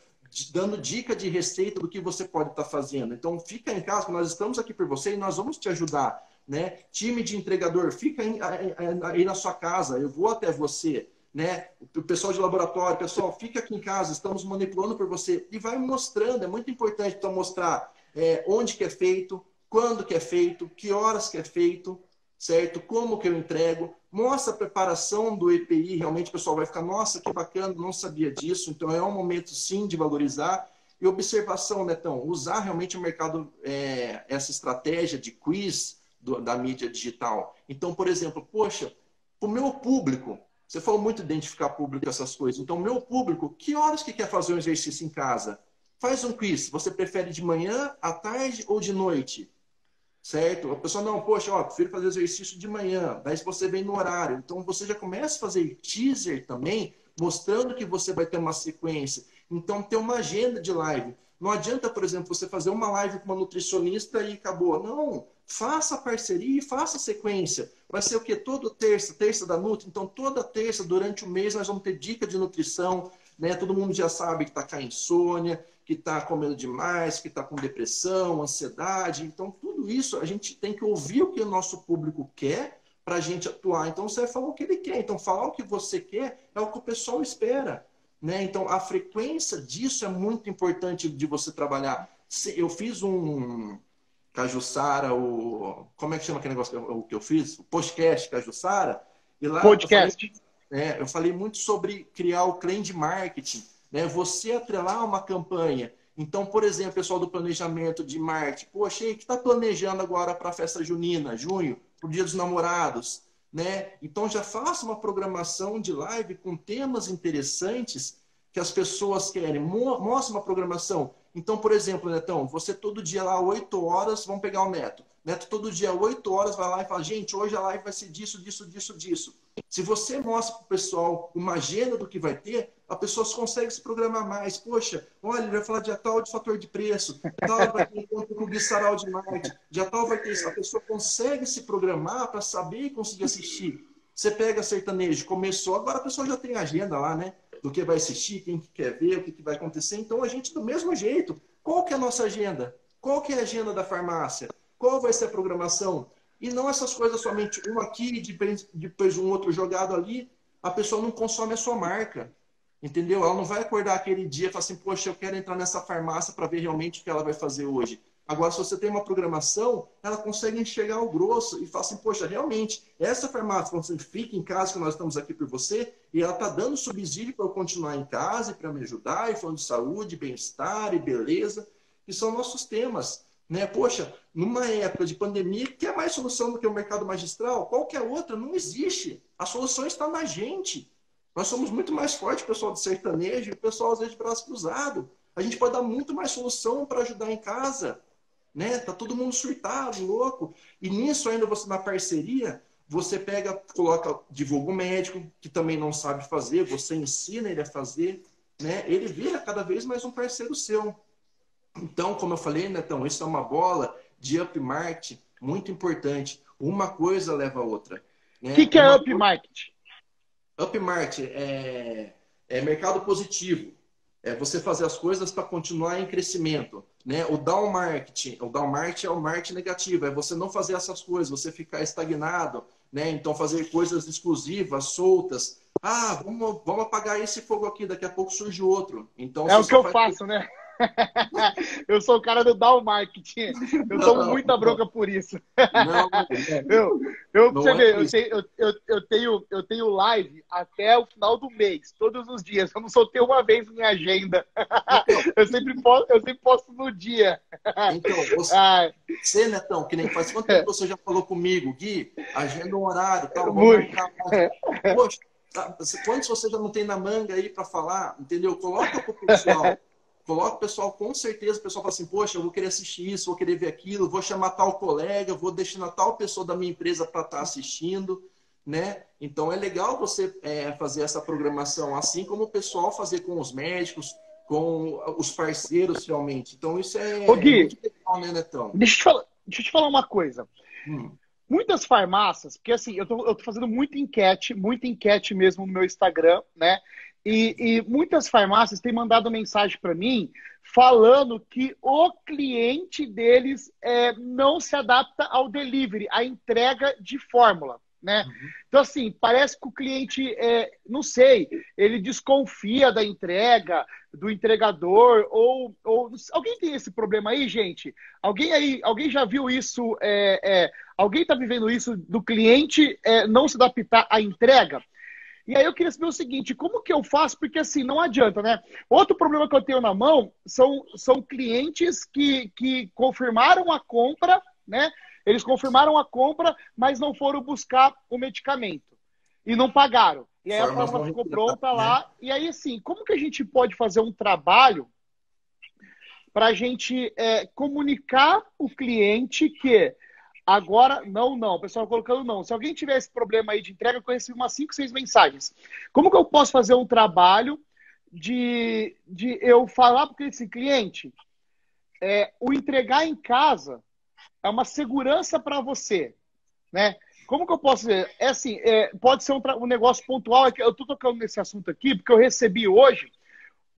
dando dica de receita do que você pode estar tá fazendo. Então, fica em casa, nós estamos aqui por você e nós vamos te ajudar né? Time de entregador, fica aí na sua casa, eu vou até você, né? O pessoal de laboratório, pessoal, fica aqui em casa, estamos manipulando por você e vai mostrando. É muito importante então mostrar é, onde que é feito, quando que é feito, que horas que é feito, certo? Como que eu entrego? Mostra a preparação do EPI, realmente o pessoal vai ficar, nossa, que bacana, não sabia disso. Então é um momento sim de valorizar. E observação, Netão, usar realmente o mercado, é, essa estratégia de quiz, do, da mídia digital. Então, por exemplo, poxa, o meu público, você falou muito identificar público essas coisas. Então, meu público, que horas que quer fazer um exercício em casa? Faz um quiz. Você prefere de manhã, à tarde ou de noite? Certo? A pessoa, não, poxa, ó, prefiro fazer exercício de manhã. Daí você vem no horário. Então, você já começa a fazer teaser também, mostrando que você vai ter uma sequência. Então, ter uma agenda de live. Não adianta, por exemplo, você fazer uma live com uma nutricionista e acabou. Não, faça parceria e faça sequência. Vai ser o que? Todo terça, terça da Nutri. Então, toda terça, durante o mês, nós vamos ter dica de nutrição. Né? Todo mundo já sabe que está com insônia, que está comendo demais, que está com depressão, ansiedade. Então, tudo isso a gente tem que ouvir o que o nosso público quer para a gente atuar. Então, você vai falar o que ele quer. Então, falar o que você quer é o que o pessoal espera. Né? Então, a frequência disso é muito importante de você trabalhar. Eu fiz um Cajussara, o. Como é que chama aquele negócio que eu, que eu fiz? O podcast Cajussara. E lá podcast. Eu falei, é, eu falei muito sobre criar o claim de marketing. Né? Você atrelar uma campanha. Então, por exemplo, o pessoal do planejamento de marketing, poxa, que está planejando agora para a festa junina, junho, para o Dia dos Namorados né? Então já faça uma programação de live com temas interessantes que as pessoas querem. Mostre uma programação. Então, por exemplo, Netão, você todo dia lá, 8 horas, vamos pegar o Neto. Neto todo dia, 8 horas, vai lá e fala, gente, hoje a live vai ser disso, disso, disso, disso. Se você mostra para o pessoal uma agenda do que vai ter, a pessoa consegue se programar mais. Poxa, olha, ele vai falar de tal de fator de preço, tal vai ter encontro com o Guissaral de Marte, de tal vai ter isso. A pessoa consegue se programar para saber e conseguir assistir. Você pega sertanejo, começou, agora a pessoa já tem agenda lá, né? Do que vai assistir, quem que quer ver, o que, que vai acontecer. Então a gente, do mesmo jeito, Qual que é a nossa agenda? Qual que é a agenda da farmácia? Qual vai ser a programação? E não essas coisas somente um aqui, depois um outro jogado ali. A pessoa não consome a sua marca. Entendeu? Ela não vai acordar aquele dia e falar assim, poxa, eu quero entrar nessa farmácia para ver realmente o que ela vai fazer hoje. Agora, se você tem uma programação, ela consegue enxergar o grosso e fala assim, poxa, realmente, essa farmácia, quando você fica em casa, que nós estamos aqui por você, e ela está dando subsídio para eu continuar em casa e para me ajudar, e falando de saúde, bem-estar e beleza, que são nossos temas. Né? Poxa, numa época de pandemia, quer mais solução do que o mercado magistral? Qualquer outra não existe. A solução está na gente. Nós somos muito mais fortes, pessoal de sertanejo e pessoal, às vezes, de braço cruzado. A gente pode dar muito mais solução para ajudar em casa. Né? Tá todo mundo surtado, louco. E nisso ainda você na parceria, você pega, coloca, divulga o médico, que também não sabe fazer, você ensina ele a fazer, né? Ele vira cada vez mais um parceiro seu. Então, como eu falei, Netão, isso é uma bola de up market muito importante. Uma coisa leva a outra. O né? que, que é up market? Upmarket é, é mercado positivo. É você fazer as coisas para continuar em crescimento. Né? O down marketing, o down marketing é o marketing negativo, é você não fazer essas coisas, você ficar estagnado, né? Então fazer coisas exclusivas, soltas. Ah, vamos, vamos apagar esse fogo aqui, daqui a pouco surge outro. Então é o que eu faço, né? eu sou o cara do down marketing. Eu tomo muita bronca por isso. Não, eu, eu, você é vê, eu, tenho, eu, eu, tenho, eu tenho live até o final do mês, todos os dias. Eu não soltei uma vez minha agenda. Então, eu, sempre posto, eu sempre posto no dia. Então, você, Ai. você Netão, que nem faz quanto tempo você já falou comigo, Gui? Agenda um horário, tal, Muito. Poxa, tá, quantos você já não tem na manga aí para falar? Entendeu? Coloca pro pessoal. Coloca o pessoal, com certeza, o pessoal fala assim, poxa, eu vou querer assistir isso, vou querer ver aquilo, vou chamar tal colega, vou destinar tal pessoa da minha empresa para estar tá assistindo, né? Então é legal você é, fazer essa programação, assim como o pessoal fazer com os médicos, com os parceiros, realmente. Então isso é, Ô, Gui, é muito legal, né, Netão? Deixa eu te falar, deixa eu te falar uma coisa. Hum. Muitas farmácias, porque assim, eu tô, eu tô fazendo muita enquete, muita enquete mesmo no meu Instagram, né? E, e muitas farmácias têm mandado mensagem para mim falando que o cliente deles é, não se adapta ao delivery, à entrega de fórmula. Né? Uhum. Então, assim, parece que o cliente, é, não sei, ele desconfia da entrega, do entregador, ou, ou. Alguém tem esse problema aí, gente? Alguém aí, alguém já viu isso? É, é, alguém está vivendo isso do cliente é, não se adaptar à entrega? E aí eu queria saber o seguinte, como que eu faço? Porque assim, não adianta, né? Outro problema que eu tenho na mão são, são clientes que, que confirmaram a compra, né? Eles confirmaram a compra, mas não foram buscar o medicamento. E não pagaram. E aí a fórmula ficou pronta lá. Né? E aí, assim, como que a gente pode fazer um trabalho para a gente é, comunicar o cliente que Agora, não, não. O pessoal colocando não. Se alguém tiver esse problema aí de entrega, eu conheci umas 5, 6 mensagens. Como que eu posso fazer um trabalho de, de eu falar para esse cliente? É, o entregar em casa é uma segurança para você, né? Como que eu posso dizer? É assim, é, pode ser um, um, negócio pontual. É eu estou tocando nesse assunto aqui porque eu recebi hoje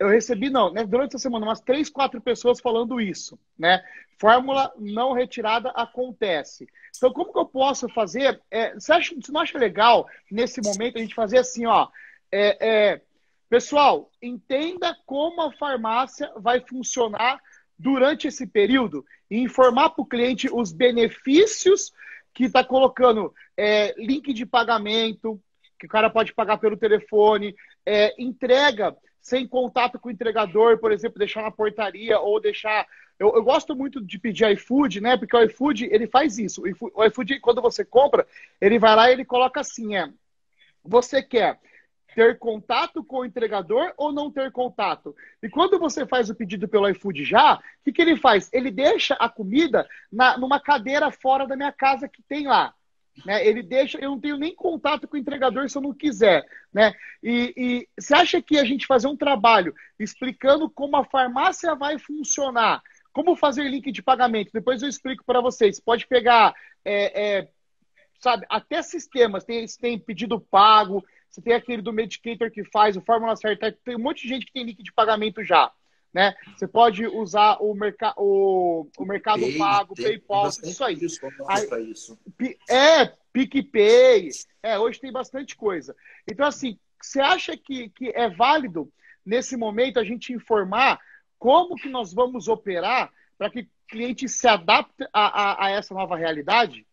eu recebi, não, né, durante a semana, umas três, quatro pessoas falando isso, né? Fórmula não retirada acontece. Então, como que eu posso fazer? É, você, acha, você não acha legal, nesse momento, a gente fazer assim, ó. É, é, pessoal, entenda como a farmácia vai funcionar durante esse período e informar para o cliente os benefícios que está colocando é, link de pagamento, que o cara pode pagar pelo telefone, é, entrega sem contato com o entregador, por exemplo, deixar na portaria ou deixar. Eu, eu gosto muito de pedir iFood, né? Porque o iFood ele faz isso. O iFood, quando você compra, ele vai lá e ele coloca assim: é, você quer ter contato com o entregador ou não ter contato. E quando você faz o pedido pelo iFood já, o que, que ele faz? Ele deixa a comida na, numa cadeira fora da minha casa que tem lá. Né? Ele deixa, eu não tenho nem contato com o entregador se eu não quiser. Né? E, você acha que a gente fazer um trabalho explicando como a farmácia vai funcionar, como fazer link de pagamento, depois eu explico para vocês. Pode pegar, é, é, sabe, até sistemas, tem, tem pedido pago, você tem aquele do Medicator que faz, o Fórmula Certa, tem um monte de gente que tem link de pagamento já. Né? Você pode usar o, merca o, o Mercado Pay, Pago, tem, PayPal, isso aí. aí isso. É, PicPay. É, hoje tem bastante coisa. Então, assim, você acha que, que é válido, nesse momento, a gente informar como que nós vamos operar para que o cliente se adapte a, a, a, essa nova realidade?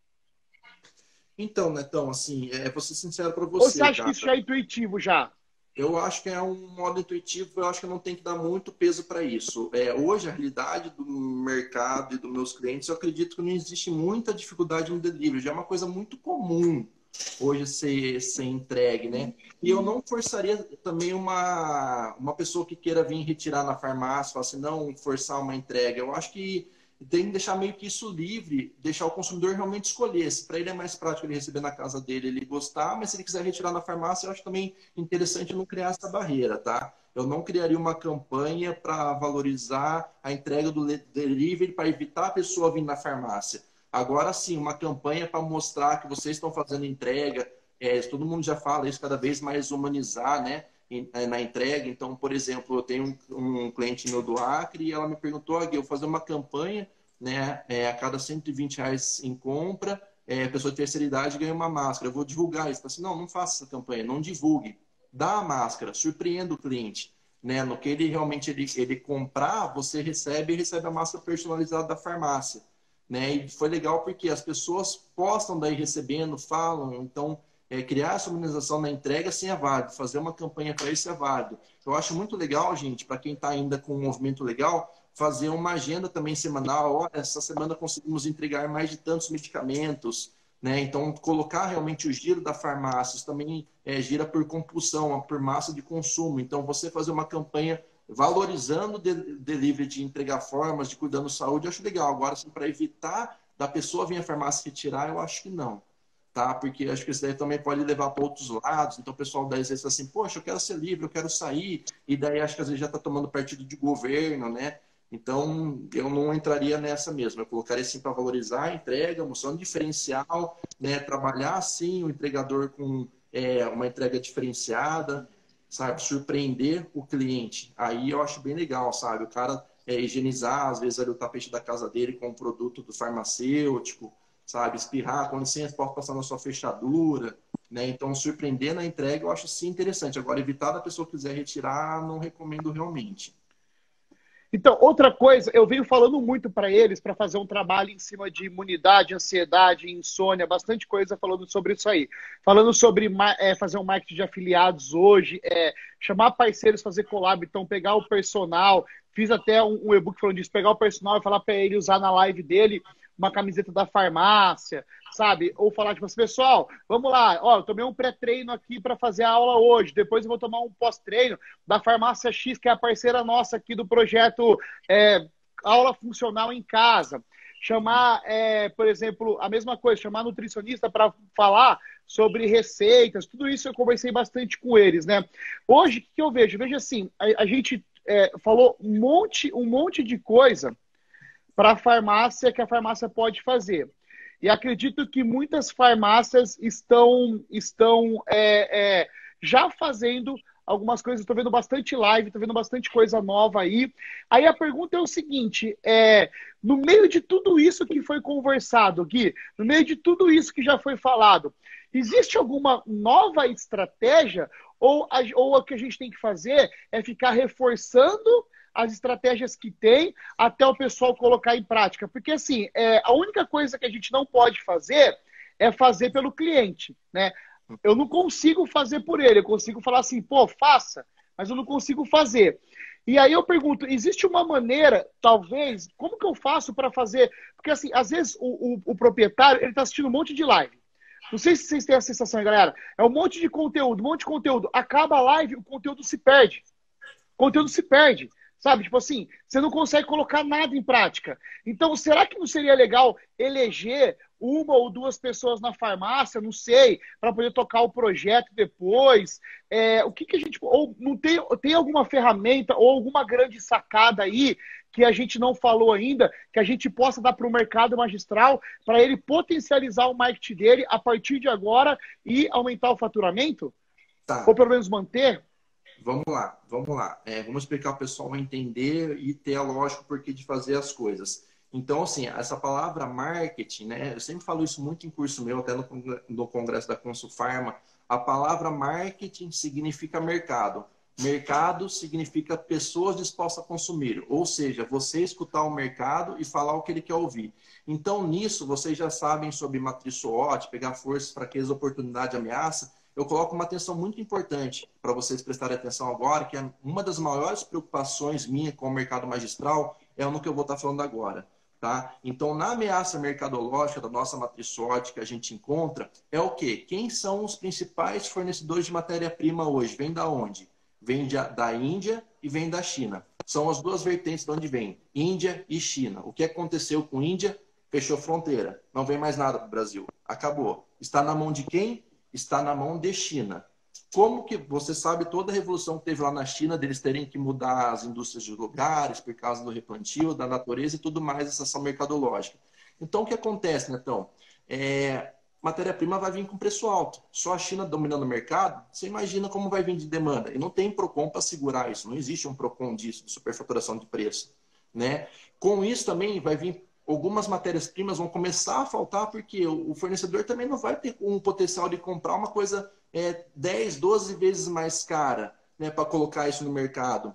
Então, Netão, assim, é, vou ser sincero para você. Ou você acha cara. que isso já é intuitivo já? Eu acho que é um modo intuitivo, eu acho que não tem que dar muito peso para isso. É, hoje, a realidade do mercado e dos meus clientes, eu acredito que não existe muita dificuldade no delivery. Já é uma coisa muito comum hoje ser, ser entregue, né? E eu não forçaria também uma, uma pessoa que queira vir retirar na farmácia, assim, não forçar uma entrega. Eu acho que tem que deixar meio que isso livre, deixar o consumidor realmente escolher. Se para ele é mais prático ele receber na casa dele, ele gostar, mas se ele quiser retirar na farmácia, eu acho também interessante não criar essa barreira, tá? Eu não criaria uma campanha para valorizar a entrega do delivery para evitar a pessoa vir na farmácia. Agora sim, uma campanha para mostrar que vocês estão fazendo entrega, é, todo mundo já fala isso, cada vez mais humanizar, né? É, na entrega. Então, por exemplo, eu tenho um, cliente meu do Acre e ela me perguntou, Gui, eu vou fazer uma campanha, né? É, a cada 120 reais em compra, é, a pessoa de terceira idade ganha uma máscara. Eu vou divulgar isso. Assim, não, não faça essa campanha, não divulgue. Dá a máscara, surpreenda o cliente. Né? No que ele realmente ele, ele comprar, você recebe e recebe a máscara personalizada da farmácia. Né? E foi legal porque as pessoas postam daí recebendo, falam, então é, criar essa organização na entrega sim é válido, fazer uma campanha para isso é válido. Eu acho muito legal, gente, para quem está ainda com um movimento legal, fazer uma agenda também semanal. Olha, essa semana conseguimos entregar mais de tantos medicamentos, né? Então, colocar realmente o giro da farmácia, isso também é, gira por compulsão, por massa de consumo. Então, você fazer uma campanha valorizando o delivery de entregar formas, de cuidando da saúde, eu acho legal. Agora, assim, para evitar da pessoa vir à farmácia retirar, eu acho que não tá? Porque acho que isso daí também pode levar para outros lados. Então o pessoal daí às vezes assim, poxa, eu quero ser livre, eu quero sair, e daí acho que às vezes já está tomando partido de governo, né? Então eu não entraria nessa mesmo. Eu colocaria assim para valorizar a entrega, mostrando diferencial, né? Trabalhar assim o entregador com é, uma entrega diferenciada, sabe? Surpreender o cliente. Aí eu acho bem legal, sabe? O cara é, higienizar, às vezes, ali, o tapete da casa dele com um produto do farmacêutico, sabe? Espirrar, com licença, pode passar na sua fechadura, né? Então, surpreender na entrega eu acho sim interessante. Agora, evitar da pessoa quiser retirar, não recomendo realmente. Então, outra coisa, eu venho falando muito para eles para fazer um trabalho em cima de imunidade, ansiedade, insônia, bastante coisa falando sobre isso aí. Falando sobre é, fazer um marketing de afiliados hoje, é, chamar parceiros, fazer collab, então pegar o personal. Fiz até um, um e-book falando disso, pegar o personal e falar para ele usar na live dele uma camiseta da farmácia, sabe? Ou falar, tipo assim, pessoal, vamos lá, ó, eu tomei um pré-treino aqui para fazer a aula hoje, depois eu vou tomar um pós-treino da farmácia X, que é a parceira nossa aqui do projeto é, Aula Funcional em Casa. Chamar, é, por exemplo, a mesma coisa, chamar nutricionista para falar sobre receitas, tudo isso eu conversei bastante com eles, né? Hoje, o que eu vejo? Veja assim, a, a gente é, falou um monte, um monte de coisa para a farmácia que a farmácia pode fazer. E acredito que muitas farmácias estão, estão é, é, já fazendo algumas coisas. Estou vendo bastante live, estou vendo bastante coisa nova aí. Aí a pergunta é o seguinte: é, no meio de tudo isso que foi conversado, Gui, no meio de tudo isso que já foi falado, existe alguma nova estratégia? Ou, a, ou o que a gente tem que fazer é ficar reforçando as estratégias que tem até o pessoal colocar em prática. Porque, assim, é, a única coisa que a gente não pode fazer é fazer pelo cliente, né? Eu não consigo fazer por ele, eu consigo falar assim, pô, faça, mas eu não consigo fazer. E aí eu pergunto, existe uma maneira, talvez, como que eu faço para fazer? Porque, assim, às vezes o, o, o proprietário, ele está assistindo um monte de live. Não sei se vocês têm a sensação, galera. É um monte de conteúdo, um monte de conteúdo. Acaba a live, o conteúdo se perde. O conteúdo se perde. Sabe? Tipo assim, você não consegue colocar nada em prática. Então, será que não seria legal eleger uma ou duas pessoas na farmácia, não sei, para poder tocar o projeto depois? É, o que, que a gente. Ou não tem, tem alguma ferramenta ou alguma grande sacada aí que a gente não falou ainda, que a gente possa dar para o mercado magistral para ele potencializar o marketing dele a partir de agora e aumentar o faturamento? Tá. Ou pelo menos manter? Vamos lá, vamos lá. É, vamos explicar o pessoal entender e ter a lógica porque de fazer as coisas. Então, assim, essa palavra marketing, né? Eu sempre falo isso muito em curso meu, até no, congresso da Consulfarma. A palavra marketing significa mercado. Mercado significa pessoas dispostas a consumir, ou seja, você escutar o mercado e falar o que ele quer ouvir. Então, nisso, vocês já sabem sobre matriz SWOT, pegar forças, fraquezas, oportunidade, ameaça. Eu coloco uma atenção muito importante para vocês prestarem atenção agora, que é uma das maiores preocupações minha com o mercado magistral, é no que eu vou estar falando agora. Tá? Então, na ameaça mercadológica da nossa matriz SWOT que a gente encontra, é o quê? Quem são os principais fornecedores de matéria-prima hoje? Vem da onde? Vem da Índia e vem da China. São as duas vertentes de onde vem, Índia e China. O que aconteceu com Índia? Fechou fronteira. Não vem mais nada para o Brasil. Acabou. Está na mão de quem? Está na mão de China. Como que você sabe toda a revolução que teve lá na China, deles terem que mudar as indústrias de lugares por causa do replantio, da natureza e tudo mais, essa ação mercadológica. Então, o que acontece, Netão? É, matéria-prima vai vir com preço alto. Só a China dominando o mercado, você imagina como vai vir de demanda. E não tem PROCON para segurar isso. Não existe um PROCON disso, de superfaturação de preço. Né? Com isso também vai vir algumas matérias-primas vão começar a faltar porque o fornecedor também não vai ter um potencial de comprar uma coisa é, 10, 12 vezes mais cara né, para colocar isso no mercado.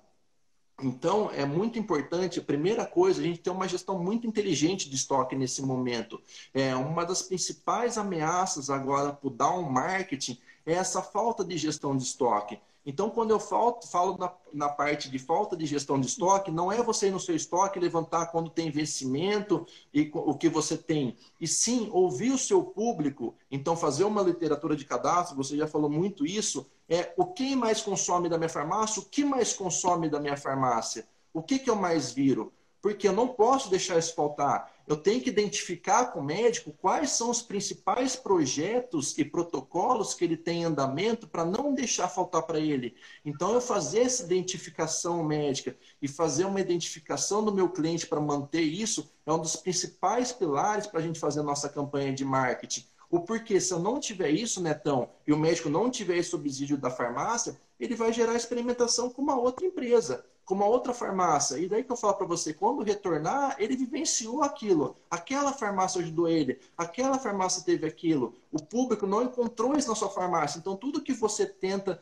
Então, é muito importante, a primeira coisa, a gente ter uma gestão muito inteligente de estoque nesse momento. É, uma das principais ameaças agora para o down marketing é essa falta de gestão de estoque. Então, quando eu falo, falo na, na, parte de falta de gestão de estoque, não é você ir no seu estoque levantar quando tem vencimento e o que você tem, e sim ouvir o seu público. Então, fazer uma literatura de cadastro, você já falou muito isso, é o que mais consome da minha farmácia, o que mais consome da minha farmácia, o que, que eu mais viro porque eu não posso deixar isso faltar. Eu tenho que identificar com o médico quais são os principais projetos e protocolos que ele tem em andamento para não deixar faltar para ele. Então, eu fazer essa identificação médica e fazer uma identificação do meu cliente para manter isso é um dos principais pilares para a gente fazer a nossa campanha de marketing. O porquê, se eu não tiver isso, Netão, e o médico não tiver esse subsídio da farmácia, ele vai gerar experimentação com uma outra empresa com uma outra farmácia. E daí que eu falo para você, quando retornar, ele vivenciou aquilo. Aquela farmácia ajudou ele, aquela farmácia teve aquilo. O público não encontrou isso na sua farmácia. Então, tudo que você tenta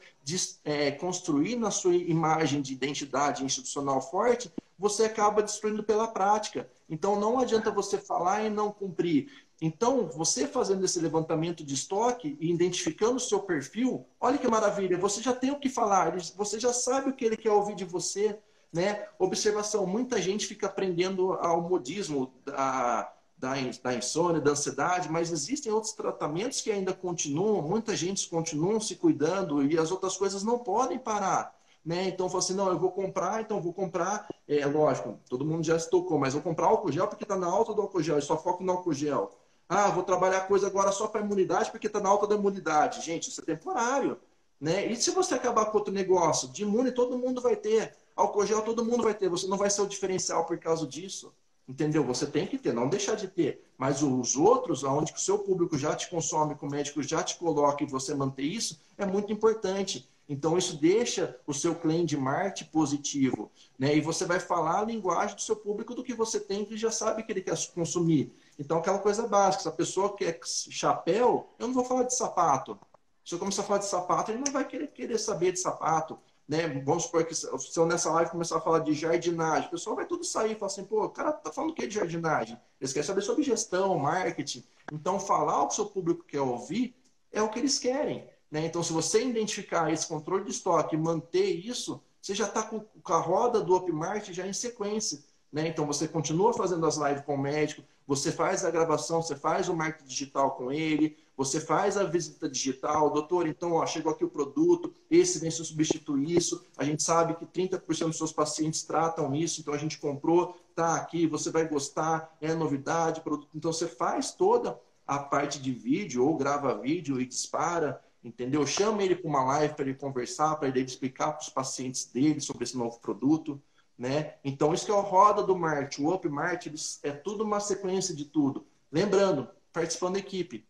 é, construir na sua imagem de identidade institucional forte, você acaba destruindo pela prática. Então, não adianta você falar e não cumprir. Então, você fazendo esse levantamento de estoque e identificando o seu perfil, olha que maravilha, você já tem o que falar, você já sabe o que ele quer ouvir de você. Né? Observação: muita gente fica aprendendo ao modismo da, da, da insônia, da ansiedade, mas existem outros tratamentos que ainda continuam, muita gente continua se cuidando e as outras coisas não podem parar. Né? Então, eu assim, não, eu vou comprar, então vou comprar, é lógico, todo mundo já se tocou, mas vou comprar álcool gel porque está na alta do álcool gel, eu só foco no álcool gel. Ah, vou trabalhar coisa agora só para imunidade porque está na alta da imunidade. Gente, isso é temporário. Né? E se você acabar com outro negócio? De imune todo mundo vai ter. Álcool gel todo mundo vai ter. Você não vai ser o diferencial por causa disso. Entendeu? Você tem que ter, não deixar de ter. Mas os outros, onde o seu público já te consome, que o médico já te coloca e você manter isso, é muito importante. Então, isso deixa o seu claim de marketing positivo. Né? E você vai falar a linguagem do seu público do que você tem, que já sabe que ele quer consumir. Então, aquela coisa básica, se a pessoa quer chapéu, eu não vou falar de sapato. Se eu começar a falar de sapato, ele não vai querer, querer saber de sapato. Né? Vamos supor que se eu nessa live começar a falar de jardinagem, o pessoal vai tudo sair e falar assim, pô, o cara tá falando o que de jardinagem? Eles querem saber sobre gestão, marketing. Então, falar o que o seu público quer ouvir é o que eles querem. Né? Então, se você identificar esse controle de estoque e manter isso, você já está com a roda do Upmarket já em sequência. Né? Então, você continua fazendo as lives com o médico, você faz a gravação, você faz o marketing digital com ele, você faz a visita digital, doutor, então ó, chegou aqui o produto, esse vem substituir isso. A gente sabe que 30% dos seus pacientes tratam isso, então a gente comprou, tá aqui, você vai gostar, é novidade, produto. Então você faz toda a parte de vídeo ou grava vídeo e dispara, entendeu? Chama ele para uma live para ele conversar, para ele explicar para os pacientes dele sobre esse novo produto. Né? Então, isso que é a roda do marketing. O Up Marketing é tudo uma sequência de tudo. Lembrando, participando da equipe.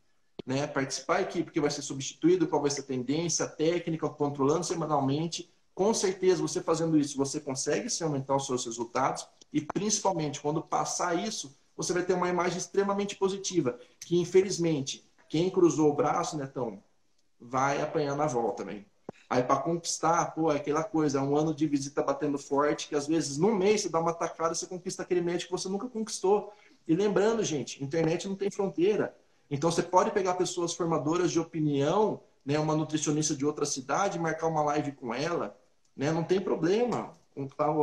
Né? Participar da equipe que vai ser substituído, qual vai ser a tendência, a técnica, controlando semanalmente, com certeza você fazendo isso, você consegue se aumentar os seus resultados e principalmente quando passar isso, você vai ter uma imagem extremamente positiva, que infelizmente quem cruzou o braço, Netão, vai apanhar na volta, velho. Aí para conquistar, pô, é aquela coisa, é um ano de visita batendo forte, que às vezes num mês você dá uma tacada, você conquista aquele médico que você nunca conquistou. E lembrando, gente, internet não tem fronteira. Então você pode pegar pessoas formadoras de opinião, né, uma nutricionista de outra cidade, marcar uma live com ela, né, não tem problema.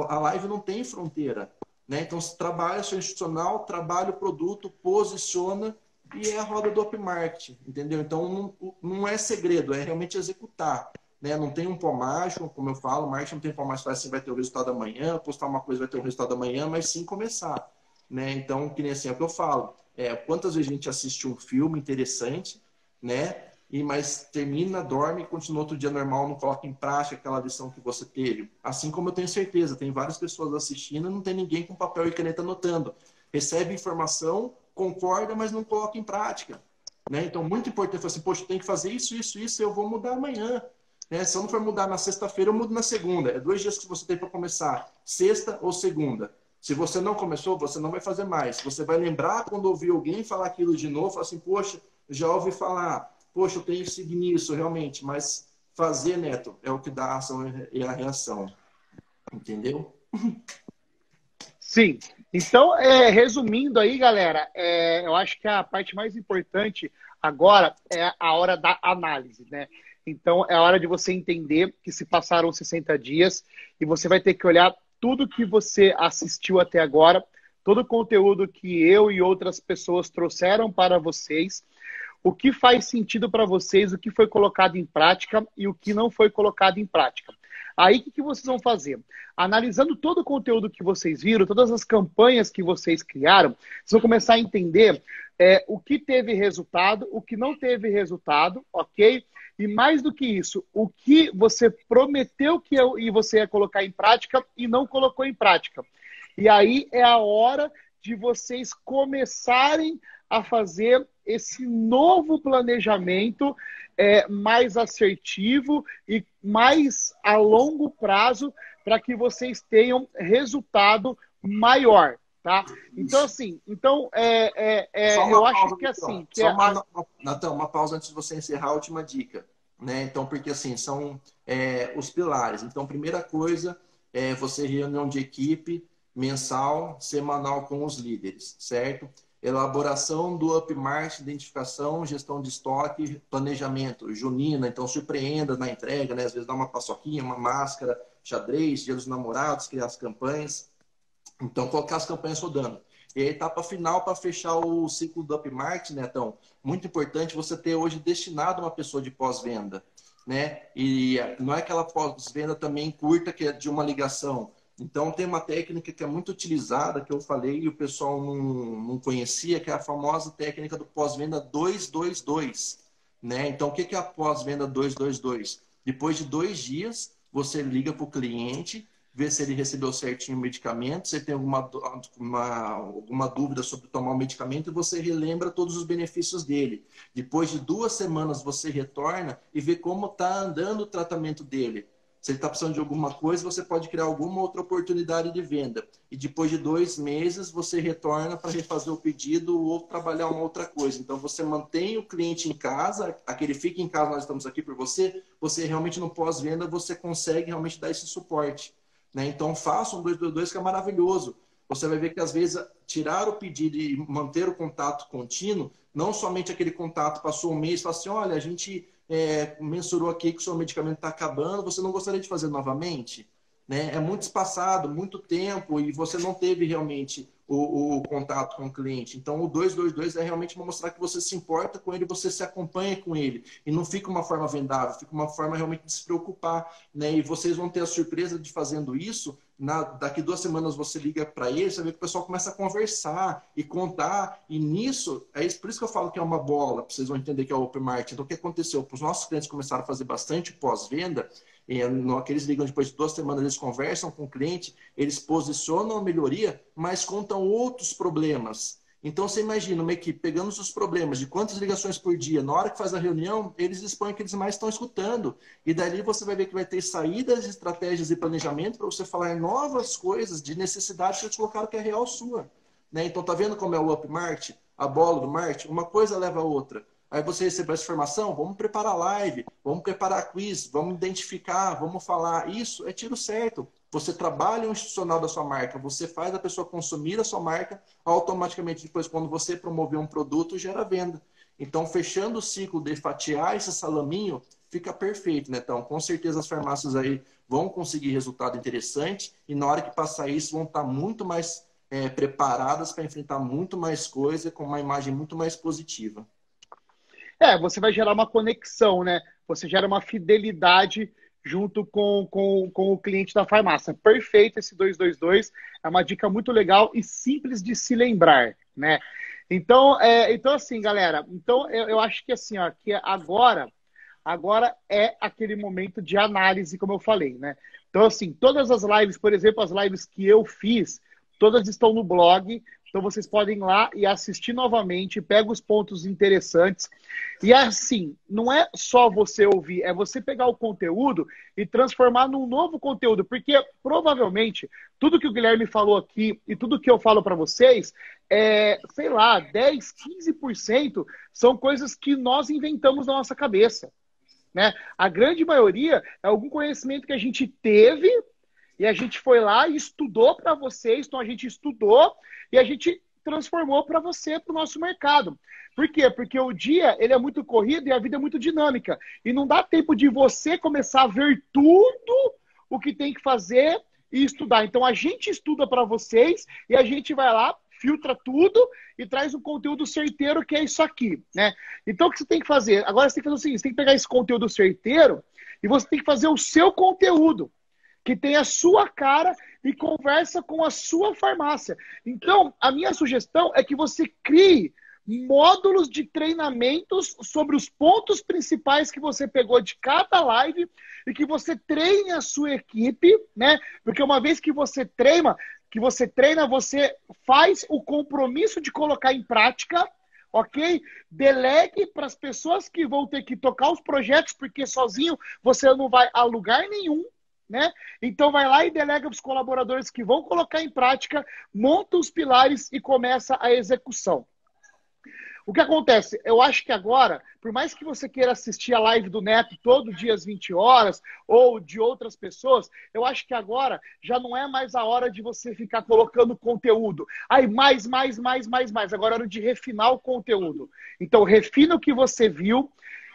A live não tem fronteira. Né? Então, você trabalha seu institucional, trabalha o produto, posiciona e é a roda do open marketing, entendeu? Então, não, não é segredo, é realmente executar. Né? Não tem um pó mágico, como eu falo, marketing não tem pó mágico, assim vai ter o resultado amanhã, postar uma coisa vai ter o resultado amanhã, mas sim começar. Né? Então, que nem assim é o que eu falo. É, quantas vezes a gente assiste um filme interessante, né? e mas termina, dorme continua outro dia normal, não coloca em prática aquela lição que você teve. Assim como eu tenho certeza, tem várias pessoas assistindo, não tem ninguém com papel e caneta anotando. Recebe informação, concorda, mas não coloca em prática. Né? Então, muito importante, assim, poxa, tem que fazer isso, isso, isso, eu vou mudar amanhã. Né? Se eu não for mudar na sexta-feira, eu mudo na segunda. É dois dias que você tem para começar, sexta ou segunda. Se você não começou, você não vai fazer mais. Você vai lembrar quando ouvir alguém falar aquilo de novo, falar assim, poxa, já ouvi falar poxa, eu tenho que seguir nisso realmente, mas fazer, Neto, é o que dá a ação e a reação. Entendeu? Sim. Então, é, resumindo aí, galera, é, eu acho que a parte mais importante agora é a hora da análise, né? Então, é a hora de você entender que se passaram 60 dias e você vai ter que olhar tudo que você assistiu até agora, todo o conteúdo que eu e outras pessoas trouxeram para vocês o que faz sentido para vocês, o que foi colocado em prática e o que não foi colocado em prática. Aí o que, que vocês vão fazer? Analisando todo o conteúdo que vocês viram, todas as campanhas que vocês criaram, vocês vão começar a entender é, o que teve resultado, o que não teve resultado, ok? E mais do que isso, o que você prometeu que eu, e você ia colocar em prática e não colocou em prática. E aí é a hora de vocês começarem a fazer esse novo planejamento é, mais assertivo e mais a longo prazo para que vocês tenham resultado maior, tá? Então assim, então é, é, é eu acho que assim, que é uma, Natão, uma pausa antes de você encerrar a última dica, né? Então porque assim são é, os pilares. Então primeira coisa é você reunião de equipe mensal, semanal com os líderes, certo? elaboração do upmarket, identificação, gestão de estoque, planejamento, junina, então surpreenda na entrega, né? Às vezes dá uma paçoquinha, uma máscara, xadrez, dia dos namorados, criar as campanhas. Então, colocar as campanhas rodando. E a etapa final para fechar o ciclo do upmarket, né, então, muito importante você ter hoje destinado uma pessoa de pós-venda, né? E não é aquela pós-venda também curta que é de uma ligação, então, tem uma técnica que é muito utilizada, que eu falei e o pessoal não, não conhecia, que é a famosa técnica do pós-venda 222. Né? Então, o que é a pós-venda 222? Depois de dois dias, você liga para o cliente, vê se ele recebeu certinho o medicamento, se tem alguma, uma, alguma dúvida sobre tomar o medicamento, e você relembra todos os benefícios dele. Depois de duas semanas, você retorna e vê como está andando o tratamento dele se ele está precisando de alguma coisa, você pode criar alguma outra oportunidade de venda. E depois de dois meses, você retorna para refazer o pedido ou trabalhar uma outra coisa. Então, você mantém o cliente em casa, aquele fica em casa, nós estamos aqui por você. Você realmente no pós-venda, você consegue realmente dar esse suporte. Né? Então, faça um 222 que é maravilhoso. Você vai ver que às vezes tirar o pedido e manter o contato contínuo, não somente aquele contato passou um mês, fala assim, olha, a gente é, mensurou aqui que o seu medicamento está acabando, você não gostaria de fazer novamente? Né? É muito espaçado, muito tempo, e você não teve realmente o, o, contato com o cliente. Então, o 222 é realmente mostrar que você se importa com ele, você se acompanha com ele. E não fica uma forma vendável, fica uma forma realmente de se preocupar. Né? E vocês vão ter a surpresa de fazendo isso. Na, daqui duas semanas você liga para ele, você vê que o pessoal começa a conversar e contar. E nisso, é isso, por isso que eu falo que é uma bola, vocês vão entender que é o Open Marketing. Então, o que aconteceu? Os nossos clientes começaram a fazer bastante pós-venda que eles ligam depois de duas semanas, eles conversam com o cliente, eles posicionam a melhoria, mas contam outros problemas. Então você imagina uma equipe pegando os problemas de quantas ligações por dia, na hora que faz a reunião, eles expõem que eles mais estão escutando. E dali você vai ver que vai ter saídas, estratégias e planejamento para você falar novas coisas de necessidade que eles colocaram que é real sua. Né? Então tá vendo como é o Up a bola do Mart? Uma coisa leva a outra. Aí você recebeu essa informação, vamos preparar live, vamos preparar quiz, vamos identificar, vamos falar. Isso é tiro certo. Você trabalha o institucional da sua marca, você faz a pessoa consumir a sua marca, automaticamente depois, quando você promover um produto, gera venda. Então, fechando o ciclo de fatiar esse salaminho, fica perfeito, né? Então, com certeza as farmácias aí vão conseguir resultado interessante e na hora que passar isso, vão estar muito mais é, preparadas para enfrentar muito mais coisa com uma imagem muito mais positiva. É, você vai gerar uma conexão, né? Você gera uma fidelidade junto com, com, com o cliente da farmácia. Perfeito esse 222. É uma dica muito legal e simples de se lembrar, né? Então, é, então assim, galera, então eu, eu acho que assim, ó, que agora, agora é aquele momento de análise, como eu falei, né? Então, assim, todas as lives, por exemplo, as lives que eu fiz, todas estão no blog. Então vocês podem ir lá e assistir novamente, pega os pontos interessantes. E assim, não é só você ouvir, é você pegar o conteúdo e transformar num novo conteúdo, porque provavelmente tudo que o Guilherme falou aqui e tudo que eu falo para vocês é, sei lá, 10, 15% são coisas que nós inventamos na nossa cabeça. Né? A grande maioria é algum conhecimento que a gente teve e a gente foi lá e estudou para vocês, então a gente estudou e a gente transformou para você, para o nosso mercado. Por quê? Porque o dia ele é muito corrido e a vida é muito dinâmica. E não dá tempo de você começar a ver tudo o que tem que fazer e estudar. Então a gente estuda para vocês e a gente vai lá, filtra tudo e traz um conteúdo certeiro que é isso aqui, né? Então o que você tem que fazer? Agora você tem que fazer o seguinte, você tem que pegar esse conteúdo certeiro e você tem que fazer o seu conteúdo que tem a sua cara e conversa com a sua farmácia. Então, a minha sugestão é que você crie módulos de treinamentos sobre os pontos principais que você pegou de cada live e que você treine a sua equipe, né? Porque uma vez que você treina, que você treina, você faz o compromisso de colocar em prática, ok? Delegue para as pessoas que vão ter que tocar os projetos, porque sozinho você não vai a lugar nenhum, né? Então vai lá e delega para os colaboradores que vão colocar em prática, monta os pilares e começa a execução. O que acontece? Eu acho que agora, por mais que você queira assistir a live do Neto todo dia às 20 horas, ou de outras pessoas, eu acho que agora já não é mais a hora de você ficar colocando conteúdo. Aí, mais, mais, mais, mais, mais. Agora é hora de refinar o conteúdo. Então, refina o que você viu,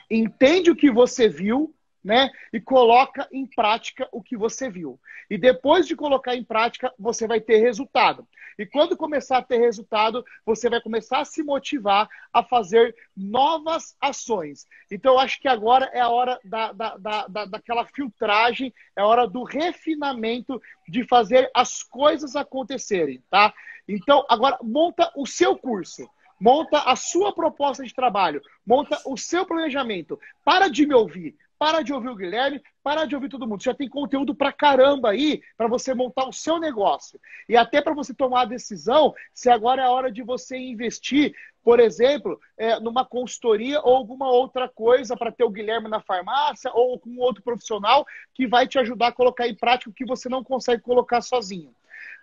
entende o que você viu, né? E coloca em prática o que você viu. E depois de colocar em prática, você vai ter resultado. E quando começar a ter resultado, você vai começar a se motivar a fazer novas ações. Então, eu acho que agora é a hora da, da, da, da, daquela filtragem, é a hora do refinamento de fazer as coisas acontecerem, tá? Então, agora monta o seu curso monta a sua proposta de trabalho, monta o seu planejamento. Para de me ouvir, para de ouvir o Guilherme, para de ouvir todo mundo. Já tem conteúdo pra caramba aí para você montar o seu negócio. E até para você tomar a decisão se agora é a hora de você investir, por exemplo, é, numa consultoria ou alguma outra coisa para ter o Guilherme na farmácia ou com outro profissional que vai te ajudar a colocar em prática o que você não consegue colocar sozinho.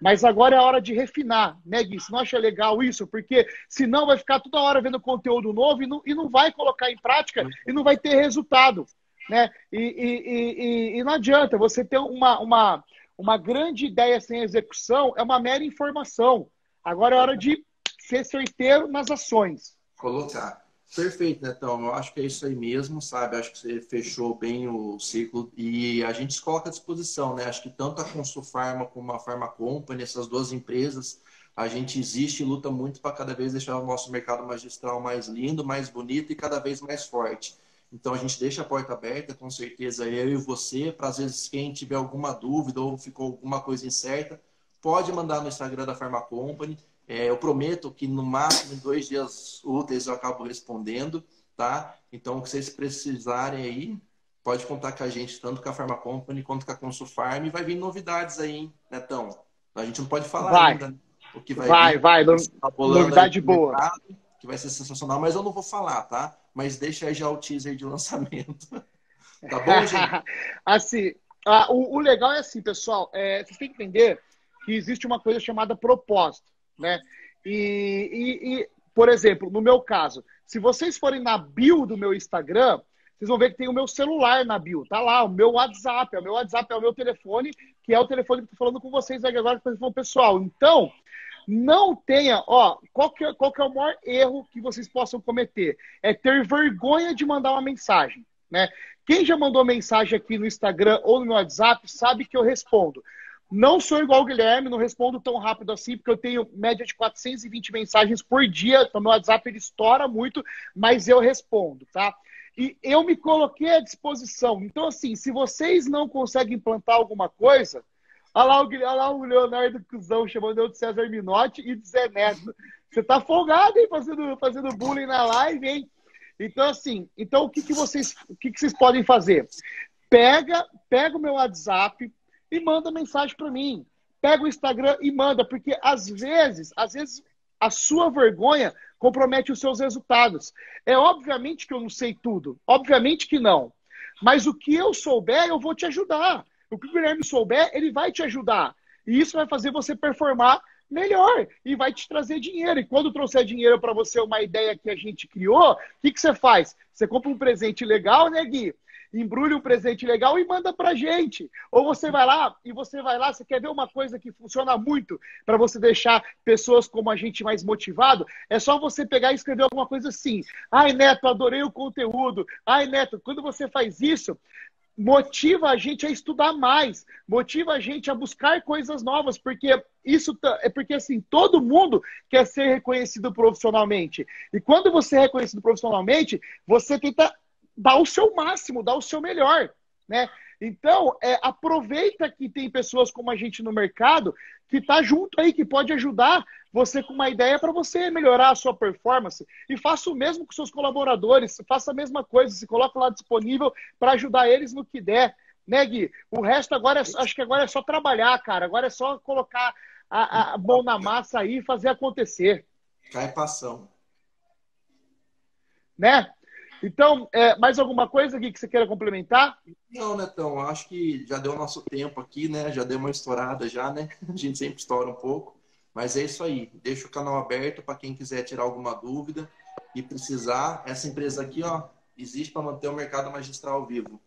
Mas agora é a hora de refinar, né, Gui? Você não acha legal isso? Porque senão vai ficar toda hora vendo conteúdo novo e não, e não vai colocar em prática e não vai ter resultado né? E, e, e, e não adianta você ter uma, uma, uma grande ideia sem execução, é uma mera informação. Agora é hora de ser certeiro nas ações. Colocar. Perfeito, Netão. Eu acho que é isso aí mesmo, sabe? Acho que você fechou bem o ciclo e a gente se coloca à disposição, né? Acho que tanto a Consulfarma como a Pharma Company, essas duas empresas, a gente existe e luta muito para cada vez deixar o nosso mercado magistral mais lindo, mais bonito e cada vez mais forte. Então a gente deixa a porta aberta, com certeza, eu e você, para às vezes quem tiver alguma dúvida ou ficou alguma coisa incerta, pode mandar no Instagram da Pharma Company. É, eu prometo que no máximo em dois dias úteis eu acabo respondendo, tá? Então, o que vocês precisarem aí, pode contar com a gente, tanto com a Pharma Company quanto com a Consulfarm. E vai vir novidades aí, hein, Netão? A gente não pode falar vai. ainda. o que vai Vai, vir, vai, tá novidade boa. Mercado, que vai ser sensacional, mas eu não vou falar, tá? Mas deixa aí já o teaser de lançamento. tá bom, gente? assim, ah, o, o, legal é assim, pessoal, é, vocês têm que entender que existe uma coisa chamada propósito, né? E, e, e, por exemplo, no meu caso, se vocês forem na bio do meu Instagram, vocês vão ver que tem o meu celular na bio. Tá lá, o meu WhatsApp. O meu WhatsApp é o meu telefone, que é o telefone que eu tô falando com vocês agora, telefone pessoal. Então, não tenha, ó, qual que, é, qual que é o maior erro que vocês possam cometer? É ter vergonha de mandar uma mensagem, né? Quem já mandou mensagem aqui no Instagram ou no WhatsApp sabe que eu respondo. Não sou igual o Guilherme, não respondo tão rápido assim, porque eu tenho média de 420 mensagens por dia, então meu WhatsApp ele estoura muito, mas eu respondo, tá? E eu me coloquei à disposição. Então, assim, se vocês não conseguem implantar alguma coisa, olha lá o, olha lá o Leonardo Cusão chamando eu de César Minotti e de Zé Neto. Você tá folgado, hein, fazendo, fazendo bullying na live, hein? Então, assim, então o que, que vocês o que, que vocês podem fazer? Pega, pega o meu WhatsApp, e manda mensagem para mim. Pega o Instagram e manda, porque às vezes, às vezes a sua vergonha compromete os seus resultados. É obviamente que eu não sei tudo, obviamente que não. Mas o que eu souber, eu vou te ajudar. O que o Guilherme souber, ele vai te ajudar. E isso vai fazer você performar melhor e vai te trazer dinheiro. E quando trouxer dinheiro para você, uma ideia que a gente criou, o que, que você faz? Você compra um presente legal, né, Gui? embrulha um presente legal e manda pra gente. Ou você vai lá e você vai lá, você quer ver uma coisa que funciona muito para você deixar pessoas como a gente mais motivado? É só você pegar e escrever alguma coisa assim. Ai, Neto, adorei o conteúdo. Ai, Neto, quando você faz isso, motiva a gente a estudar mais, motiva a gente a buscar coisas novas, porque isso é porque assim, todo mundo quer ser reconhecido profissionalmente. E quando você é reconhecido profissionalmente, você tenta dá o seu máximo, dá o seu melhor, né? Então, é, aproveita que tem pessoas como a gente no mercado que está junto aí, que pode ajudar você com uma ideia para você melhorar a sua performance. E faça o mesmo com seus colaboradores, faça a mesma coisa, se coloca lá disponível para ajudar eles no que der. Né, Gui? O resto agora, é, acho que agora é só trabalhar, cara. Agora é só colocar a, a mão na massa aí e fazer acontecer. Cai passão. Né? Então, é, mais alguma coisa aqui que você queira complementar? Não, Netão, acho que já deu nosso tempo aqui, né? Já deu uma estourada já, né? A gente sempre estoura um pouco. Mas é isso aí. Deixa o canal aberto para quem quiser tirar alguma dúvida e precisar. Essa empresa aqui, ó, existe para manter o mercado magistral vivo.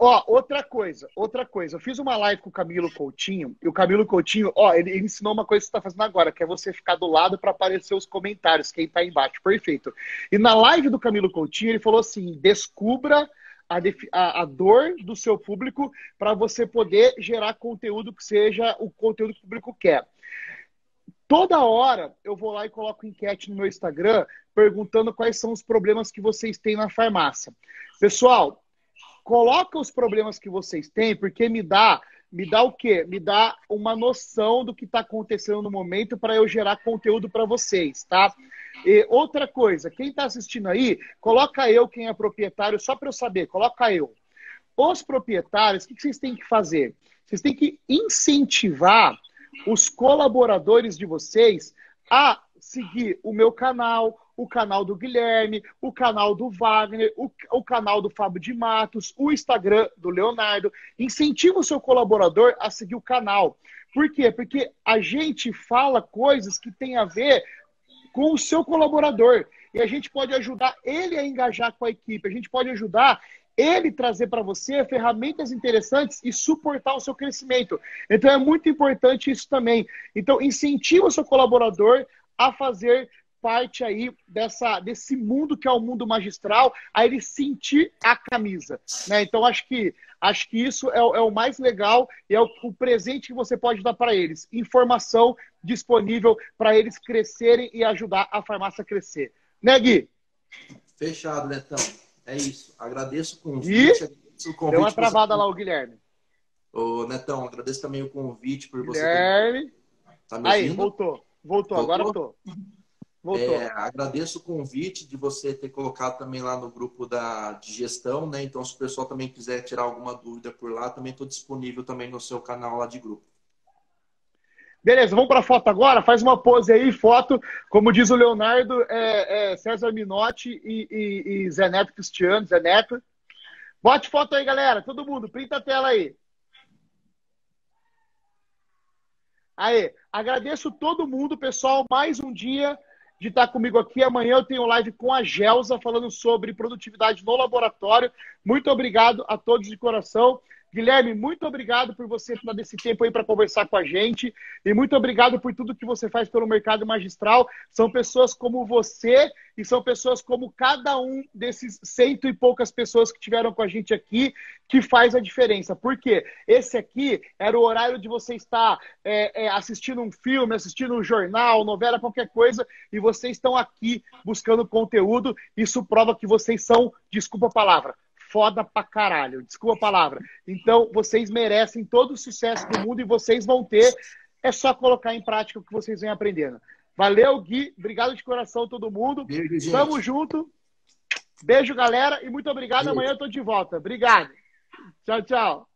Ó, outra coisa, outra coisa. Eu fiz uma live com o Camilo Coutinho, e o Camilo Coutinho, ó, ele, ele ensinou uma coisa que você está fazendo agora, que é você ficar do lado para aparecer os comentários, quem está embaixo. Perfeito. E na live do Camilo Coutinho, ele falou assim: descubra a, a, a dor do seu público para você poder gerar conteúdo que seja o conteúdo que o público quer. Toda hora eu vou lá e coloco enquete no meu Instagram perguntando quais são os problemas que vocês têm na farmácia. Pessoal, coloca os problemas que vocês têm, porque me dá, me dá o quê? Me dá uma noção do que está acontecendo no momento para eu gerar conteúdo para vocês, tá? E outra coisa, quem está assistindo aí, coloca eu quem é proprietário, só para eu saber, coloca eu. Os proprietários, o que vocês têm que fazer? Vocês têm que incentivar os colaboradores de vocês a seguir o meu canal, o canal do Guilherme, o canal do Wagner, o, o canal do Fábio de Matos, o Instagram do Leonardo. Incentiva o seu colaborador a seguir o canal. Por quê? Porque a gente fala coisas que têm a ver com o seu colaborador. E a gente pode ajudar ele a engajar com a equipe, a gente pode ajudar ele trazer para você ferramentas interessantes e suportar o seu crescimento. Então é muito importante isso também. Então incentiva o seu colaborador a fazer parte aí dessa, desse mundo que é o mundo magistral, a ele sentir a camisa. Né? Então, acho que, acho que isso é, é o mais legal e é o, o, presente que você pode dar para eles. Informação disponível para eles crescerem e ajudar a farmácia a crescer. Né, Gui? Fechado, Netão. É isso. Agradeço o convite. E... o convite Deu uma travada você... lá o Guilherme. Ô, Netão, agradeço também o convite por Guilherme. você. Ter... Tá Aí, voltou. Voltou, voltou? agora voltou. É, agradeço o convite de você ter colocado também lá no grupo da, de gestão, né? Então, se o pessoal também quiser tirar alguma dúvida por lá, também estou disponível também no seu canal lá de grupo. Beleza, vamos para foto agora? Faz uma pose aí, foto. Como diz o Leonardo, é, é César Minotti e, e, e Zé Neto Cristiano, Zé Neto. Bote foto aí, galera. Todo mundo, printa a tela aí. Aí, agradeço todo mundo, pessoal. Mais um dia de estar comigo aqui. Amanhã eu tenho live com a Gelsa falando sobre produtividade no laboratório. Muito obrigado a todos de coração. Guilherme, muito obrigado por você dar esse tempo aí para conversar com a gente e muito obrigado por tudo que você faz pelo mercado magistral. São pessoas como você e são pessoas como cada um desses cento e poucas pessoas que tiveram com a gente aqui que faz a diferença. Porque esse aqui era o horário de você estar é, é, assistindo um filme, assistindo um jornal, novela, qualquer coisa, e vocês estão aqui buscando conteúdo. Isso prova que vocês são, desculpa a palavra, foda pra caralho. Desculpa a palavra. Então, vocês merecem todo o sucesso do mundo e vocês vão ter. É só colocar em prática o que vocês vêm aprendendo. Valeu, Gui. Obrigado de coração, todo mundo. Beijo, Tamo junto. Beijo, galera. E muito obrigado. Beijo. Amanhã eu tô de volta. Obrigado. Tchau, tchau.